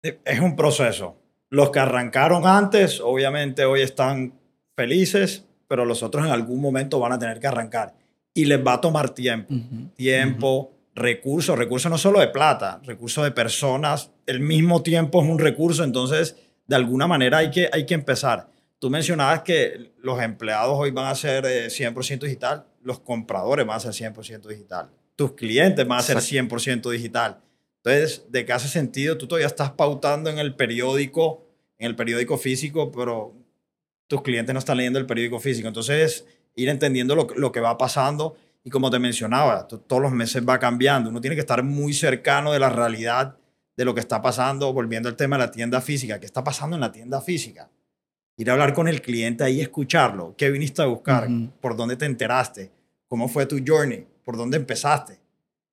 S1: Es un proceso. Los que arrancaron antes, obviamente hoy están felices, pero los otros en algún momento van a tener que arrancar. Y les va a tomar tiempo. Tiempo, recursos, recursos no solo de plata, recursos de personas. El mismo tiempo es un recurso, entonces de alguna manera hay que, hay que empezar. Tú mencionabas que los empleados hoy van a ser 100% eh, digital, los compradores van a ser 100% digital, tus clientes van a ser 100% digital. Entonces, ¿de qué hace sentido? Tú todavía estás pautando en el periódico, en el periódico físico, pero tus clientes no están leyendo el periódico físico. Entonces, ir entendiendo lo, lo que va pasando y como te mencionaba, todos los meses va cambiando. Uno tiene que estar muy cercano de la realidad de lo que está pasando, volviendo al tema de la tienda física. ¿Qué está pasando en la tienda física? Ir a hablar con el cliente ahí, escucharlo. ¿Qué viniste a buscar? ¿Por dónde te enteraste? ¿Cómo fue tu journey? ¿Por dónde empezaste?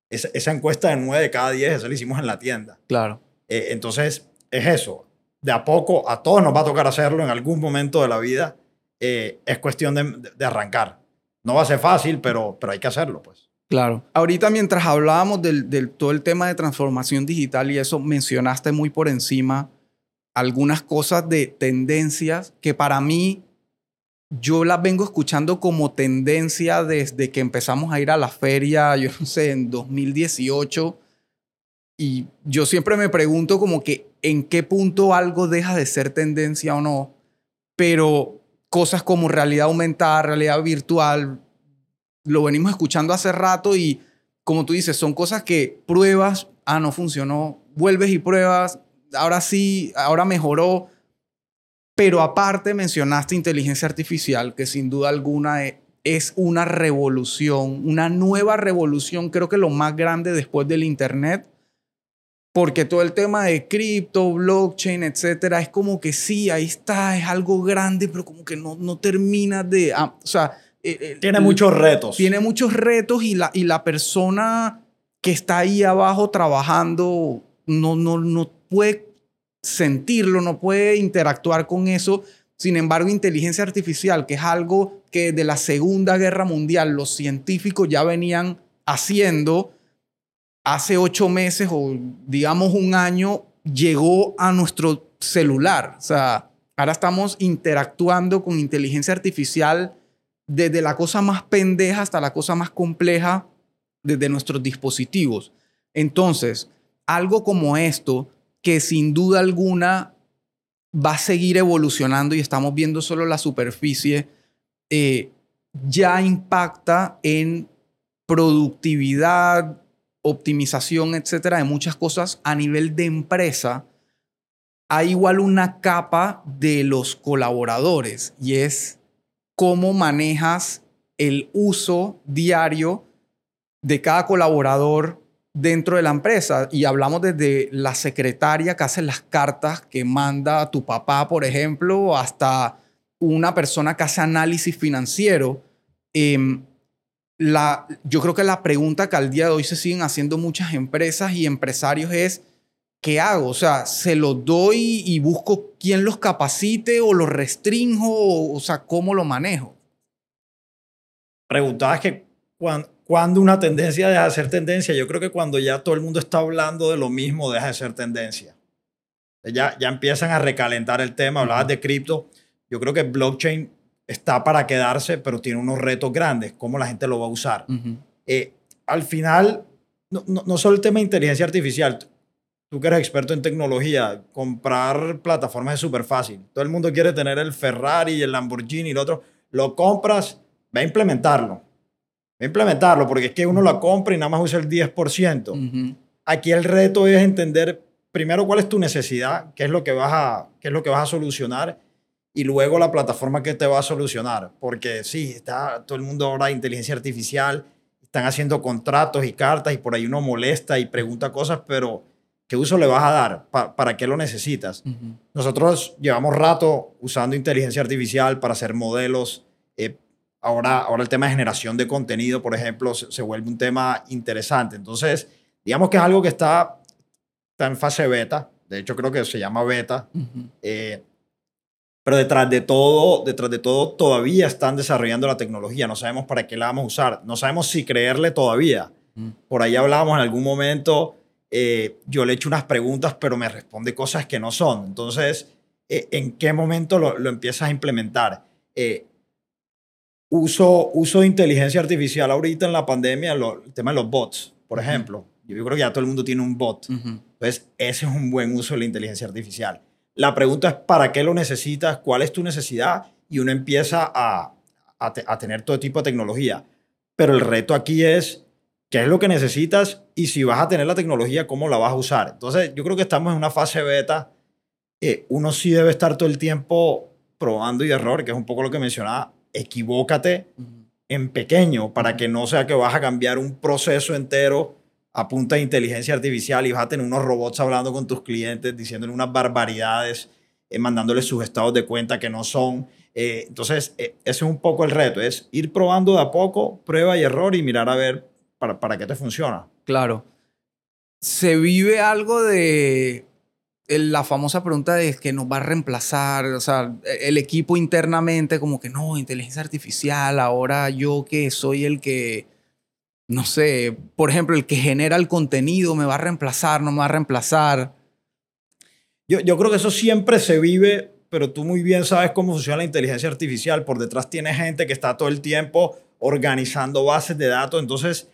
S1: Esa, encuesta de 9 de cada 10, eso lo hicimos en la tienda.
S2: Claro.
S1: Eh, entonces, es eso. De a poco, a todos nos va a tocar hacerlo en algún momento de la vida. Eh, es cuestión de, arrancar. No va a ser fácil, pero, pero hay que hacerlo, pues.
S2: Claro. Ahorita mientras hablábamos del, del, todo el tema de transformación digital y eso, mencionaste muy por encima algunas cosas de tendencias que para mí yo las vengo escuchando como tendencia desde que empezamos a ir a la feria, [laughs] yo no sé, en 2018. Y yo siempre me pregunto como que en qué punto algo deja de ser tendencia o no. Pero cosas como realidad aumentada, realidad virtual, lo venimos escuchando hace rato y como tú dices, son cosas que pruebas, ah, no funcionó, vuelves y pruebas, ahora sí, ahora mejoró. Pero aparte mencionaste inteligencia artificial, que sin duda alguna e, es una revolución, una nueva revolución, creo que lo más grande después del Internet, porque todo el tema de cripto, blockchain, etcétera, es como que sí, ahí está, es algo grande, pero como que no, no termina de, ah, o sea...
S1: Eh, eh, tiene muchos retos.
S2: Tiene muchos retos y la, y la persona que está ahí abajo trabajando no, no, no puede sentirlo, no puede interactuar con eso. Sin embargo, inteligencia artificial, que es algo que de la Segunda Guerra Mundial los científicos ya venían haciendo, hace ocho meses o digamos un año, llegó a nuestro celular. O sea, ahora estamos interactuando con inteligencia artificial desde la cosa más pendeja hasta la cosa más compleja desde nuestros dispositivos. Entonces, algo como esto que sin duda alguna va a seguir evolucionando y estamos viendo solo la superficie, eh, ya impacta en productividad, optimización, etcétera, de muchas cosas a nivel de empresa. Hay igual una capa de los colaboradores y es cómo manejas el uso diario de cada colaborador dentro de la empresa y hablamos desde la secretaria que hace las cartas que manda a tu papá, por ejemplo, hasta una persona que hace análisis financiero. Em, la, yo creo que la pregunta que al día de hoy se siguen haciendo muchas empresas y empresarios es, ¿qué hago? O sea, ¿se los doy y busco quién los capacite o los restringo? O, o sea, ¿cómo lo manejo?
S1: Preguntabas que cuando, cuando una tendencia deja de ser tendencia, yo creo que cuando ya todo el mundo está hablando de lo mismo, deja de ser tendencia. Ya, ya empiezan a recalentar el tema, hablabas de cripto. Yo creo que blockchain está para quedarse, pero tiene unos retos grandes, cómo la gente lo va a usar. Eh, al final, no, no, solo el tema de inteligencia artificial, tú que eres experto en tecnología, comprar plataformas es súper fácil. Todo el mundo quiere tener el Ferrari, el Lamborghini y el otro. Lo compras, va a implementarlo implementarlo, porque es que uno la compra y nada más usa el 10%. Aquí el reto es entender primero cuál es tu necesidad, qué es lo que vas a, qué es lo que vas a solucionar y luego la plataforma que te va a solucionar. Porque sí, está todo el mundo ahora de inteligencia artificial, están haciendo contratos y cartas y por ahí uno molesta y pregunta cosas, pero ¿qué uso le vas a dar? ¿Para qué lo necesitas? Nosotros llevamos rato usando inteligencia artificial para hacer modelos eh, ahora, ahora el tema de generación de contenido, por ejemplo, se, vuelve un tema interesante. Entonces, digamos que es algo que está, está en fase beta. De hecho, creo que se llama beta. Eh, pero detrás de todo, detrás de todo, todavía están desarrollando la tecnología. No sabemos para qué la vamos a usar. No sabemos si creerle todavía. Por ahí hablábamos en algún momento. Eh, yo le echo unas preguntas, pero me responde cosas que no son. Entonces, eh, ¿en qué momento lo, lo empiezas a implementar? Uso, uso de inteligencia artificial ahorita en la pandemia, el tema de los bots, por ejemplo. Yo creo que ya todo el mundo tiene un bot. Entonces, ese es un buen uso de la inteligencia artificial. La pregunta es, ¿para qué lo necesitas? ¿Cuál es tu necesidad? Y uno empieza a, a, tener todo tipo de tecnología. Pero el reto aquí es, ¿qué es lo que necesitas? Y si vas a tener la tecnología, ¿cómo la vas a usar? Entonces, yo creo que estamos en una fase beta. Eh, uno sí debe estar todo el tiempo probando y error, que es un poco lo que mencionaba equivócate en pequeño para que no sea que vas a cambiar un proceso entero a punta de inteligencia artificial y vas a tener unos robots hablando con tus clientes, diciéndole unas barbaridades, eh, mandándoles sus estados de cuenta que no son. Eh, entonces, eh, ese es un poco el reto, es ir probando de a poco, prueba y error y mirar a ver para, para qué te funciona.
S2: Claro. Se vive algo de la famosa pregunta de que nos va a reemplazar, o sea, el equipo internamente como que no, inteligencia artificial, ahora yo que soy el que, no sé, por ejemplo, el que genera el contenido me va a reemplazar, no me va a reemplazar.
S1: Yo, yo creo que eso siempre se vive, pero tú muy bien sabes cómo funciona la inteligencia artificial. Por detrás tiene gente que está todo el tiempo organizando bases de datos, entonces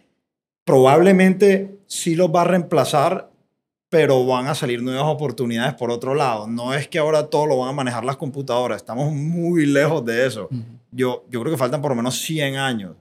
S1: probablemente sí los va a reemplazar pero van a salir nuevas oportunidades por otro lado. No es que ahora todo lo van a manejar las computadoras, estamos muy lejos de eso. yo, yo creo que faltan por lo menos 100 años.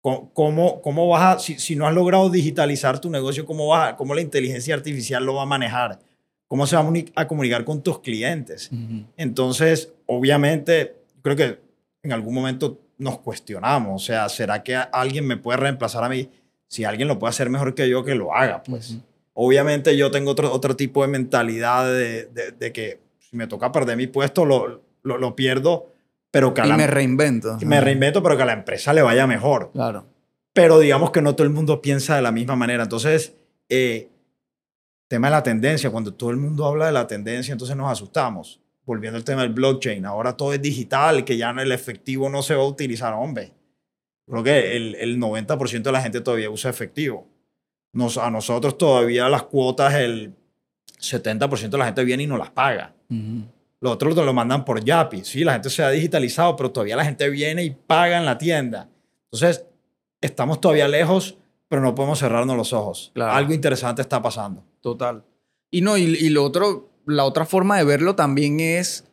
S1: ¿Cómo, cómo vas a, si, si no has logrado digitalizar tu negocio, cómo, va, cómo la inteligencia artificial lo va a manejar? ¿Cómo se va a comunicar con tus clientes? Entonces, obviamente, creo que en algún momento nos cuestionamos, o sea, ¿será que alguien me puede reemplazar a mí? Si alguien lo puede hacer mejor que yo, que lo haga, pues. Obviamente yo tengo otro, otro tipo de mentalidad de, de, que si me toca perder mi puesto, lo, lo, lo pierdo, pero que
S2: y me reinvento.
S1: Me reinvento, pero que a la empresa le vaya mejor.
S2: Claro.
S1: Pero digamos que no todo el mundo piensa de la misma manera. Entonces, eh, tema de la tendencia, cuando todo el mundo habla de la tendencia, entonces nos asustamos. Volviendo al tema del blockchain, ahora todo es digital, que ya el efectivo no se va a utilizar, hombre. Creo que el, el 90% de la gente todavía usa efectivo a nosotros todavía las cuotas, el 70% de la gente viene y no las paga. Los otros te lo mandan por Yapi. Sí, la gente se ha digitalizado, pero todavía la gente viene y paga en la tienda. Entonces, estamos todavía lejos, pero no podemos cerrarnos los ojos. Algo interesante está pasando.
S2: Total. Y no, y, y, lo otro, la otra forma de verlo también es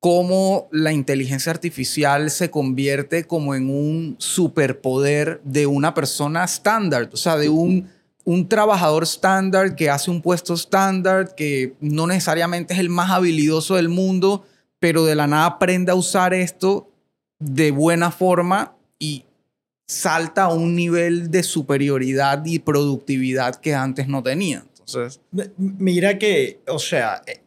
S2: cómo la inteligencia artificial se convierte como en un superpoder de una persona estándar, o sea, de un un trabajador estándar que hace un puesto estándar, que no necesariamente es el más habilidoso del mundo, pero de la nada aprende a usar esto de buena forma y salta a un nivel de superioridad y productividad que antes no tenía. Entonces,
S1: mira que, o sea, eh,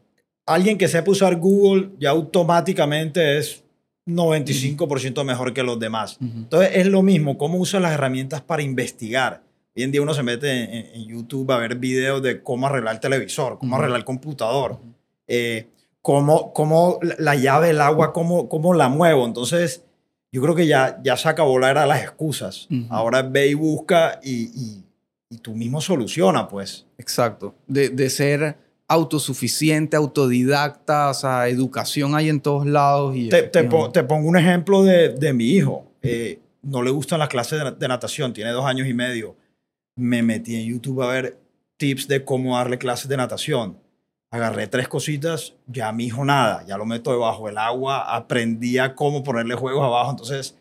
S1: alguien que sepa usar Google ya automáticamente es 95% mejor que los demás. Entonces es lo mismo, cómo usas las herramientas para investigar. Hoy en día uno se mete en, YouTube a ver videos de cómo arreglar el televisor, cómo arreglar el computador, eh, cómo, cómo, la llave del agua, cómo, cómo la muevo. Entonces yo creo que ya, ya se acabó la era de las excusas. Ahora ve y busca y, y, tú mismo soluciona, pues.
S2: Exacto. De, de ser autosuficiente, autodidacta, o sea, educación hay en todos lados. Y
S1: te, te, pongo un ejemplo de, de mi hijo. Eh, no le gustan las clases de, natación, tiene dos años y medio. Me metí en YouTube a ver tips de cómo darle clases de natación. Agarré tres cositas, ya mi hijo nada, ya lo meto debajo del agua, aprendí a cómo ponerle juegos abajo, entonces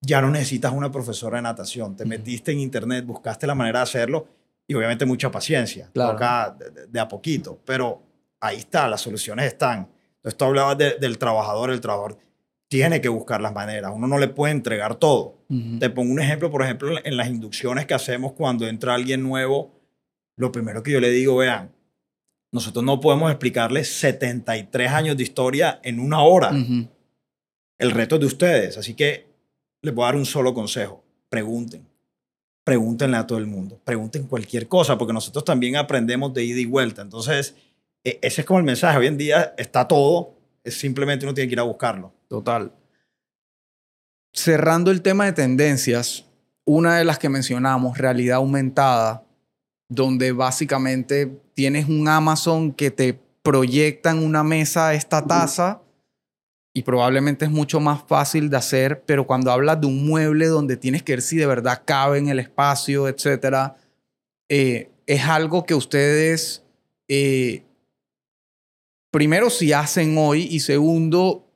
S1: ya no necesitas una profesora de natación. Te metiste en internet, buscaste la manera de hacerlo y obviamente mucha paciencia. Claro. Toca de, a poquito, pero ahí está, las soluciones están. Entonces tú hablabas del trabajador, el trabajador tiene que buscar las maneras, uno no le puede entregar todo. Te pongo un ejemplo, por ejemplo, en las inducciones que hacemos cuando entra alguien nuevo, lo primero que yo le digo, vean, nosotros no podemos explicarles 73 años de historia en una hora. El reto es de ustedes, así que les voy a dar un solo consejo, pregunten pregúntenle a todo el mundo, pregunten cualquier cosa, porque nosotros también aprendemos de ida y vuelta. Entonces, e, ese es como el mensaje. Hoy en día está todo, es simplemente uno tiene que ir a buscarlo.
S2: Total. Cerrando el tema de tendencias, una de las que mencionamos, realidad aumentada, donde básicamente tienes un Amazon que te proyecta en una mesa esta taza y probablemente es mucho más fácil de hacer, pero cuando hablas de un mueble donde tienes que ver si de verdad cabe en el espacio, etcétera, eh, es algo que ustedes, eh, primero, si hacen hoy y segundo,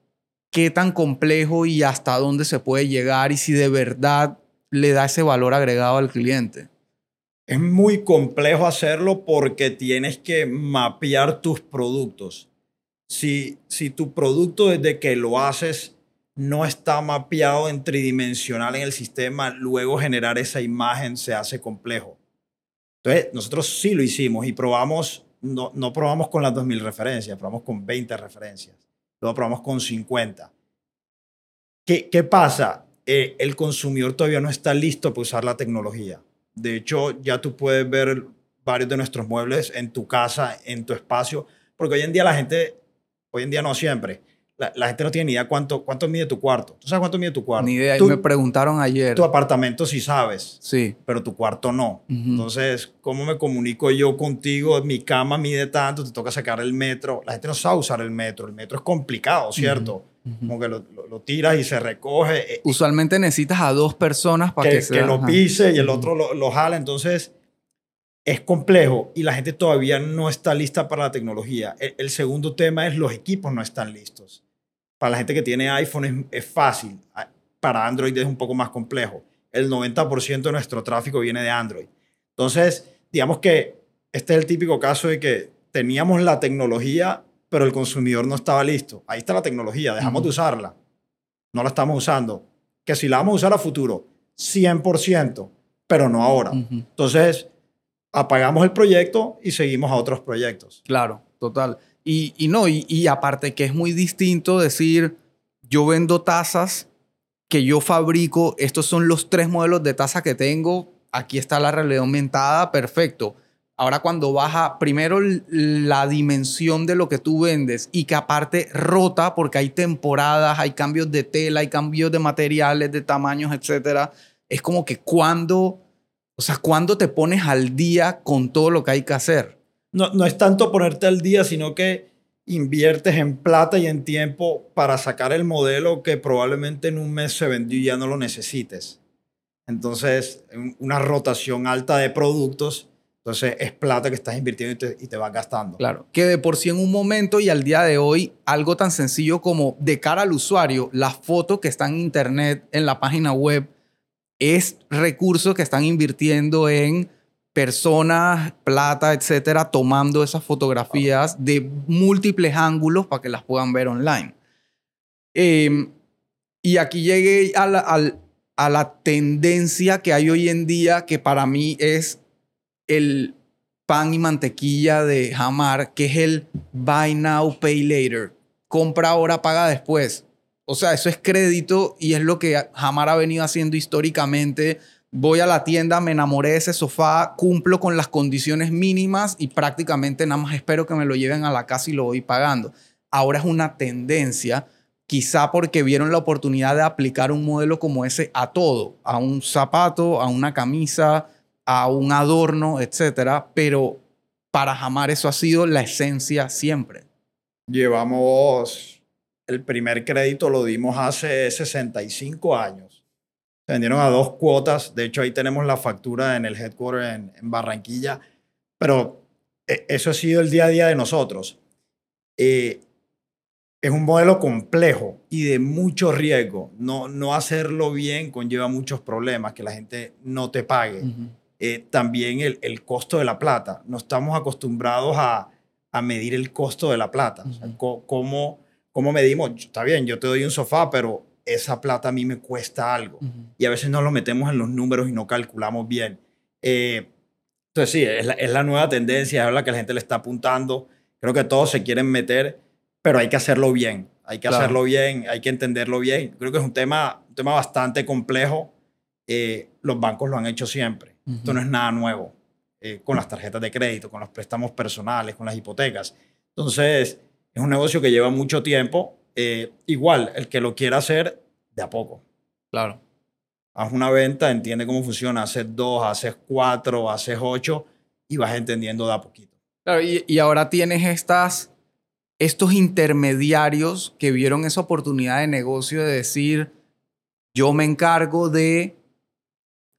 S2: qué tan complejo y hasta dónde se puede llegar y si de verdad le da ese valor agregado al cliente.
S1: Es muy complejo hacerlo porque tienes que mapear tus productos si, si tu producto desde que lo haces no está mapeado en tridimensional en el sistema, luego generar esa imagen se hace complejo. Entonces, nosotros sí lo hicimos y probamos, no, no probamos con las 2.000 referencias, probamos con 20 referencias, luego probamos con 50. ¿Qué, qué pasa? Eh, el consumidor todavía no está listo para usar la tecnología. De hecho, ya tú puedes ver varios de nuestros muebles en tu casa, en tu espacio, porque hoy en día la gente Hoy en día no siempre. La, gente no tiene ni idea cuánto, cuánto mide tu cuarto. ¿Tú sabes cuánto mide tu cuarto?
S2: Ni idea. me preguntaron ayer.
S1: Tu apartamento sí sabes.
S2: Sí.
S1: Pero tu cuarto no. Entonces, ¿cómo me comunico yo contigo? Mi cama mide tanto, te toca sacar el metro. La gente no sabe usar el metro. El metro es complicado, ¿cierto? Como que lo, lo, tiras y se recoge.
S2: Eh, Usualmente necesitas a dos personas para que,
S1: que, que lo pise y el otro lo, lo jala. Entonces, es complejo y la gente todavía no está lista para la tecnología. El, segundo tema es los equipos no están listos. Para la gente que tiene iPhone es, fácil, para Android es un poco más complejo. El 90% de nuestro tráfico viene de Android. Entonces, digamos que este es el típico caso de que teníamos la tecnología, pero el consumidor no estaba listo. Ahí está la tecnología, dejamos de usarla. No la estamos usando. Que si la vamos a usar a futuro, 100%, pero no ahora. Entonces, apagamos el proyecto y seguimos a otros proyectos.
S2: Claro, total. Y, no, y, aparte que es muy distinto decir, yo vendo tazas que yo fabrico, estos son los tres modelos de taza que tengo, aquí está la realidad aumentada, perfecto. Ahora cuando baja primero la dimensión de lo que tú vendes y que aparte rota porque hay temporadas, hay cambios de tela, hay cambios de materiales, de tamaños, etcétera, es como que cuando o sea, ¿cuándo te pones al día con todo lo que hay que hacer?
S1: No, no es tanto ponerte al día, sino que inviertes en plata y en tiempo para sacar el modelo que probablemente en un mes se vendió y ya no lo necesites. Entonces, una rotación alta de productos, entonces es plata que estás invirtiendo y te, y te vas gastando.
S2: Claro, que de por sí en un momento y al día de hoy, algo tan sencillo como de cara al usuario, la foto que está en internet, en la página web, es recursos que están invirtiendo en personas, plata, etcétera, tomando esas fotografías de múltiples ángulos para que las puedan ver online. Em, y aquí llegué a la, a la tendencia que hay hoy en día, que para mí es el pan y mantequilla de Hamar, que es el buy now, pay later. Compra ahora, paga después. O sea, eso es crédito y es lo que Jamar ha venido haciendo históricamente. Voy a la tienda, me enamoré de ese sofá, cumplo con las condiciones mínimas y prácticamente nada más espero que me lo lleven a la casa y lo voy pagando. Ahora es una tendencia, quizá porque vieron la oportunidad de aplicar un modelo como ese a todo, a un zapato, a una camisa, a un adorno, etcétera, pero para Jamar eso ha sido la esencia siempre.
S1: Llevamos el primer crédito lo dimos hace 65 años. Se vendieron a dos cuotas. De hecho, ahí tenemos la factura en el headquarter en, en Barranquilla. Pero eh, eso ha sido el día a día de nosotros. Eh, es un modelo complejo y de mucho riesgo. No, no hacerlo bien conlleva muchos problemas, que la gente no te pague. Eh, también el, el, costo de la plata. No estamos acostumbrados a, a medir el costo de la plata. o sea, ¿cómo, ¿Cómo medimos? Está bien, yo te doy un sofá, pero esa plata a mí me cuesta algo. Y a veces no lo metemos en los números y no calculamos bien. Eh, entonces sí, es la, es la, nueva tendencia, es la que la gente le está apuntando. Creo que todos se quieren meter, pero hay que hacerlo bien. Hay que claro. hacerlo bien, hay que entenderlo bien. Creo que es un tema, un tema bastante complejo. Eh, los bancos lo han hecho siempre. Uh -huh. Esto no es nada nuevo. Eh, con las tarjetas de crédito, con los préstamos personales, con las hipotecas. Entonces, es un negocio que lleva mucho tiempo. Eh, igual, el que lo quiera hacer, de a poco.
S2: Claro.
S1: Haz una venta, entiende cómo funciona, haces dos, haces cuatro, haces ocho y vas entendiendo de a poquito.
S2: Claro, y, y ahora tienes estas, estos intermediarios que vieron esa oportunidad de negocio de decir, yo me encargo de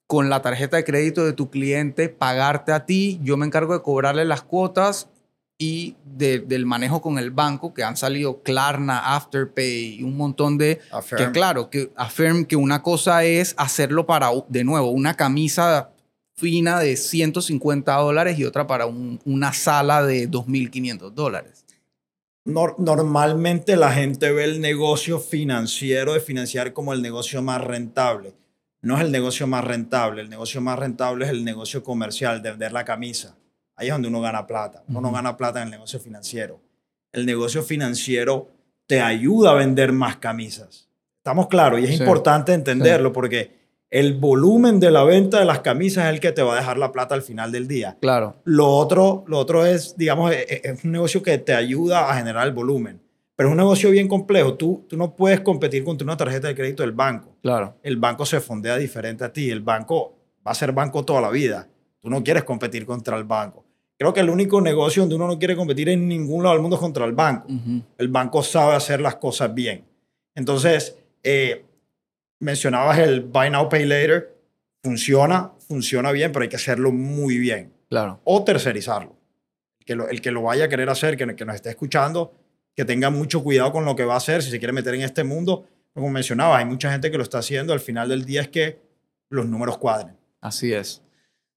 S2: con la tarjeta de crédito de tu cliente, pagarte a ti, yo me encargo de cobrarle las cuotas y de, del manejo con el banco, que han salido Klarna, Afterpay y un montón de...
S1: Affirm.
S2: Que claro, que Affirm, que una cosa es hacerlo para, de nuevo, una camisa fina de 150 dólares y otra para un, una sala de 2.500 dólares.
S1: Normalmente la gente ve el negocio financiero de financiar como el negocio más rentable no es el negocio más rentable. El negocio más rentable es el negocio comercial, de vender la camisa. Ahí es donde uno gana plata. Uno no gana plata en el negocio financiero. El negocio financiero te ayuda a vender más camisas. Estamos claros y es sí. importante entenderlo sí. porque el volumen de la venta de las camisas es el que te va a dejar la plata al final del día.
S2: Claro.
S1: Lo otro, lo otro es, digamos, e, e, es un negocio que te ayuda a generar el volumen. Pero es un negocio bien complejo. Tú, tú no puedes competir contra una tarjeta de crédito del banco.
S2: Claro.
S1: El banco se fondea diferente a ti. El banco va a ser banco toda la vida. Tú no quieres competir contra el banco. Creo que el único negocio donde uno no quiere competir en ningún lado del mundo es contra el banco. Uh -huh. El banco sabe hacer las cosas bien. Entonces, eh, mencionabas el Buy Now, Pay Later. Funciona, funciona bien, pero hay que hacerlo muy bien.
S2: Claro.
S1: O tercerizarlo. Que lo, el que lo vaya a querer hacer, que, que nos esté escuchando, que tenga mucho cuidado con lo que va a hacer si se quiere meter en este mundo. Como mencionaba, hay mucha gente que lo está haciendo. Al final del día es que los números cuadren.
S2: Así es.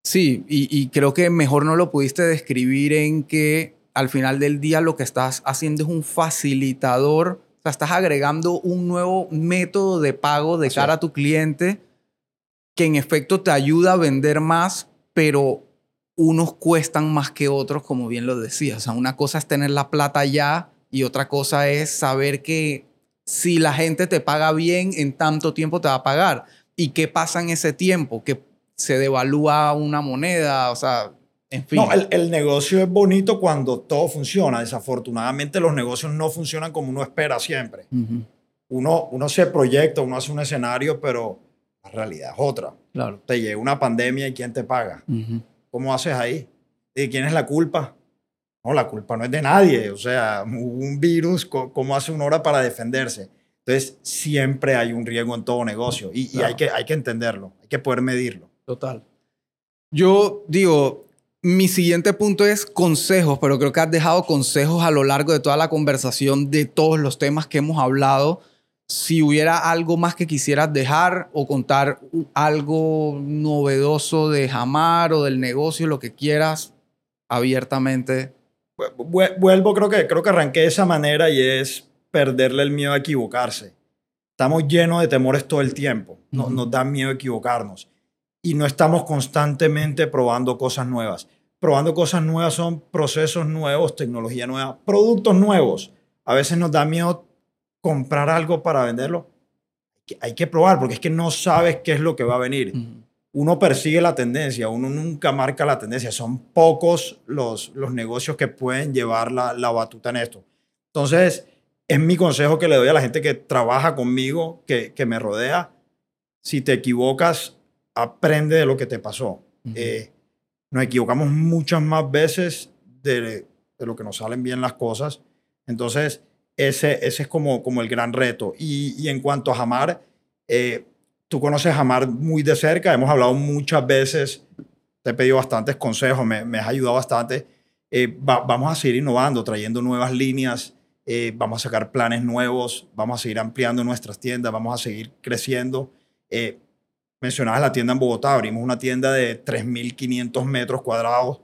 S2: Sí, y, y, creo que mejor no lo pudiste describir en que al final del día lo que estás haciendo es un facilitador, o sea, estás agregando un nuevo método de pago de Así cara es. a tu cliente que en efecto te ayuda a vender más, pero unos cuestan más que otros, como bien lo decías. O sea, una cosa es tener la plata ya y otra cosa es saber que si la gente te paga bien, en tanto tiempo te va a pagar. ¿Y qué pasa en ese tiempo? Que se devalúa una moneda, o sea, en fin.
S1: No, el, el, negocio es bonito cuando todo funciona. Desafortunadamente los negocios no funcionan como uno espera siempre. Uh -huh. uno, uno se proyecta, uno hace un escenario, pero la realidad es otra.
S2: Claro.
S1: Te llega una pandemia y ¿quién te paga? Uh -huh. ¿Cómo haces ahí? ¿Y quién es la culpa? No, la culpa no es de nadie. O sea, un virus, ¿cómo hace una hora para defenderse? Entonces, siempre hay un riesgo en todo negocio y, claro. y hay, que, hay que entenderlo, hay que poder medirlo.
S2: Total. Yo digo, mi siguiente punto es consejos, pero creo que has dejado consejos a lo largo de toda la conversación de todos los temas que hemos hablado. Si hubiera algo más que quisieras dejar o contar algo novedoso de Jamar o del negocio, lo que quieras, abiertamente.
S1: Vuelvo, creo que, creo que arranqué de esa manera y es perderle el miedo a equivocarse. Estamos llenos de temores todo el tiempo. Nos, uh -huh. nos da miedo equivocarnos y no estamos constantemente probando cosas nuevas. Probando cosas nuevas son procesos nuevos, tecnología nueva, productos nuevos. A veces nos da miedo comprar algo para venderlo, hay que probar porque es que no sabes qué es lo que va a venir. Uno persigue la tendencia, uno nunca marca la tendencia. Son pocos los, los negocios que pueden llevar la, la batuta en esto. Entonces, es mi consejo que le doy a la gente que trabaja conmigo, que, que me rodea. Si te equivocas, aprende de lo que te pasó. Eh, nos equivocamos muchas más veces de, de, lo que nos salen bien las cosas. Entonces, ese, ese es como, como el gran reto. Y, y en cuanto a Jamar, eh, tú conoces a Jamar muy de cerca, hemos hablado muchas veces, te he pedido bastantes consejos, me, me has ayudado bastante. Eh, vamos a seguir innovando, trayendo nuevas líneas, eh, vamos a sacar planes nuevos, vamos a seguir ampliando nuestras tiendas, vamos a seguir creciendo. Eh, mencionabas la tienda en Bogotá, abrimos una tienda de 3.500 metros cuadrados,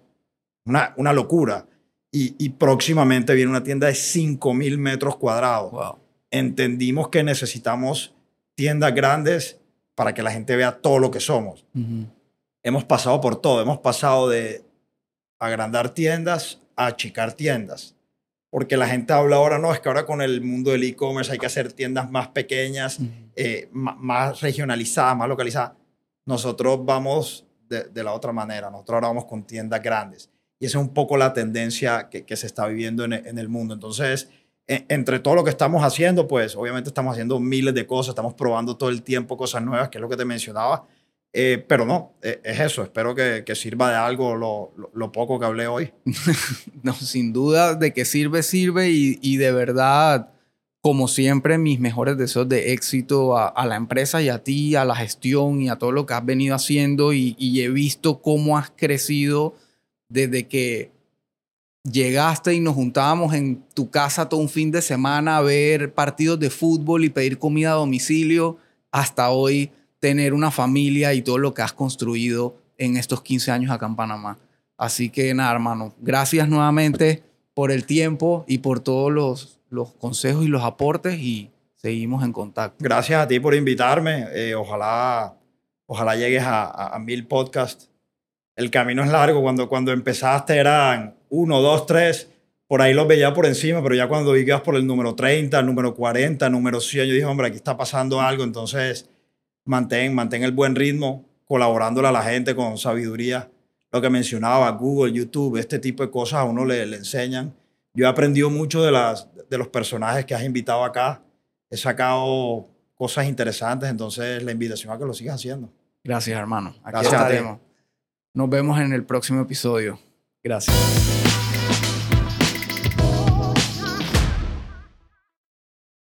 S1: una, una locura. Y, y, próximamente viene una tienda de 5.000 metros cuadrados.
S2: Wow.
S1: Entendimos que necesitamos tiendas grandes para que la gente vea todo lo que somos.
S2: Uh -huh.
S1: Hemos pasado por todo, hemos pasado de agrandar tiendas a achicar tiendas. Porque la gente habla ahora, no, es que ahora con el mundo del e-commerce hay que hacer tiendas más pequeñas, eh, más regionalizadas, más localizadas. Nosotros vamos de, de, la otra manera, nosotros ahora vamos con tiendas grandes. Y esa es un poco la tendencia que, que se está viviendo en, en el mundo. Entonces, entre todo lo que estamos haciendo, pues obviamente estamos haciendo miles de cosas, estamos probando todo el tiempo cosas nuevas, que es lo que te mencionaba. Eh, pero no, eh, es eso. Espero que, sirva de algo lo, lo, poco que hablé hoy. [laughs]
S2: no, sin duda de que sirve, sirve y, de verdad, como siempre, mis mejores deseos de éxito a, la empresa y a ti, a la gestión y a todo lo que has venido haciendo y he visto cómo has crecido desde que llegaste y nos juntábamos en tu casa todo un fin de semana a ver partidos de fútbol y pedir comida a domicilio, hasta hoy tener una familia y todo lo que has construido en estos 15 años acá en Panamá. Así que nada, hermano, gracias nuevamente por el tiempo y por todos los, los consejos y los aportes y seguimos en contacto.
S1: Gracias a ti por invitarme. Eh, ojalá, ojalá llegues a, a, a mil podcasts. El camino es largo. Cuando, cuando empezaste eran uno, dos, tres, por ahí los veía por encima, pero ya cuando vi que ibas por el número 30, el número 40, el número 100, yo dije, hombre, aquí está pasando algo, entonces mantén, mantén el buen ritmo, colaborándole a la gente con sabiduría. Lo que mencionaba, Google, YouTube, este tipo de cosas a uno le, le enseñan. Yo he aprendido mucho de, las, de los personajes que has invitado acá. He sacado cosas interesantes, entonces la invitación a que lo sigas haciendo.
S2: Gracias, hermano. Aquí Gracias estaremos. Nos vemos en el próximo episodio. Gracias.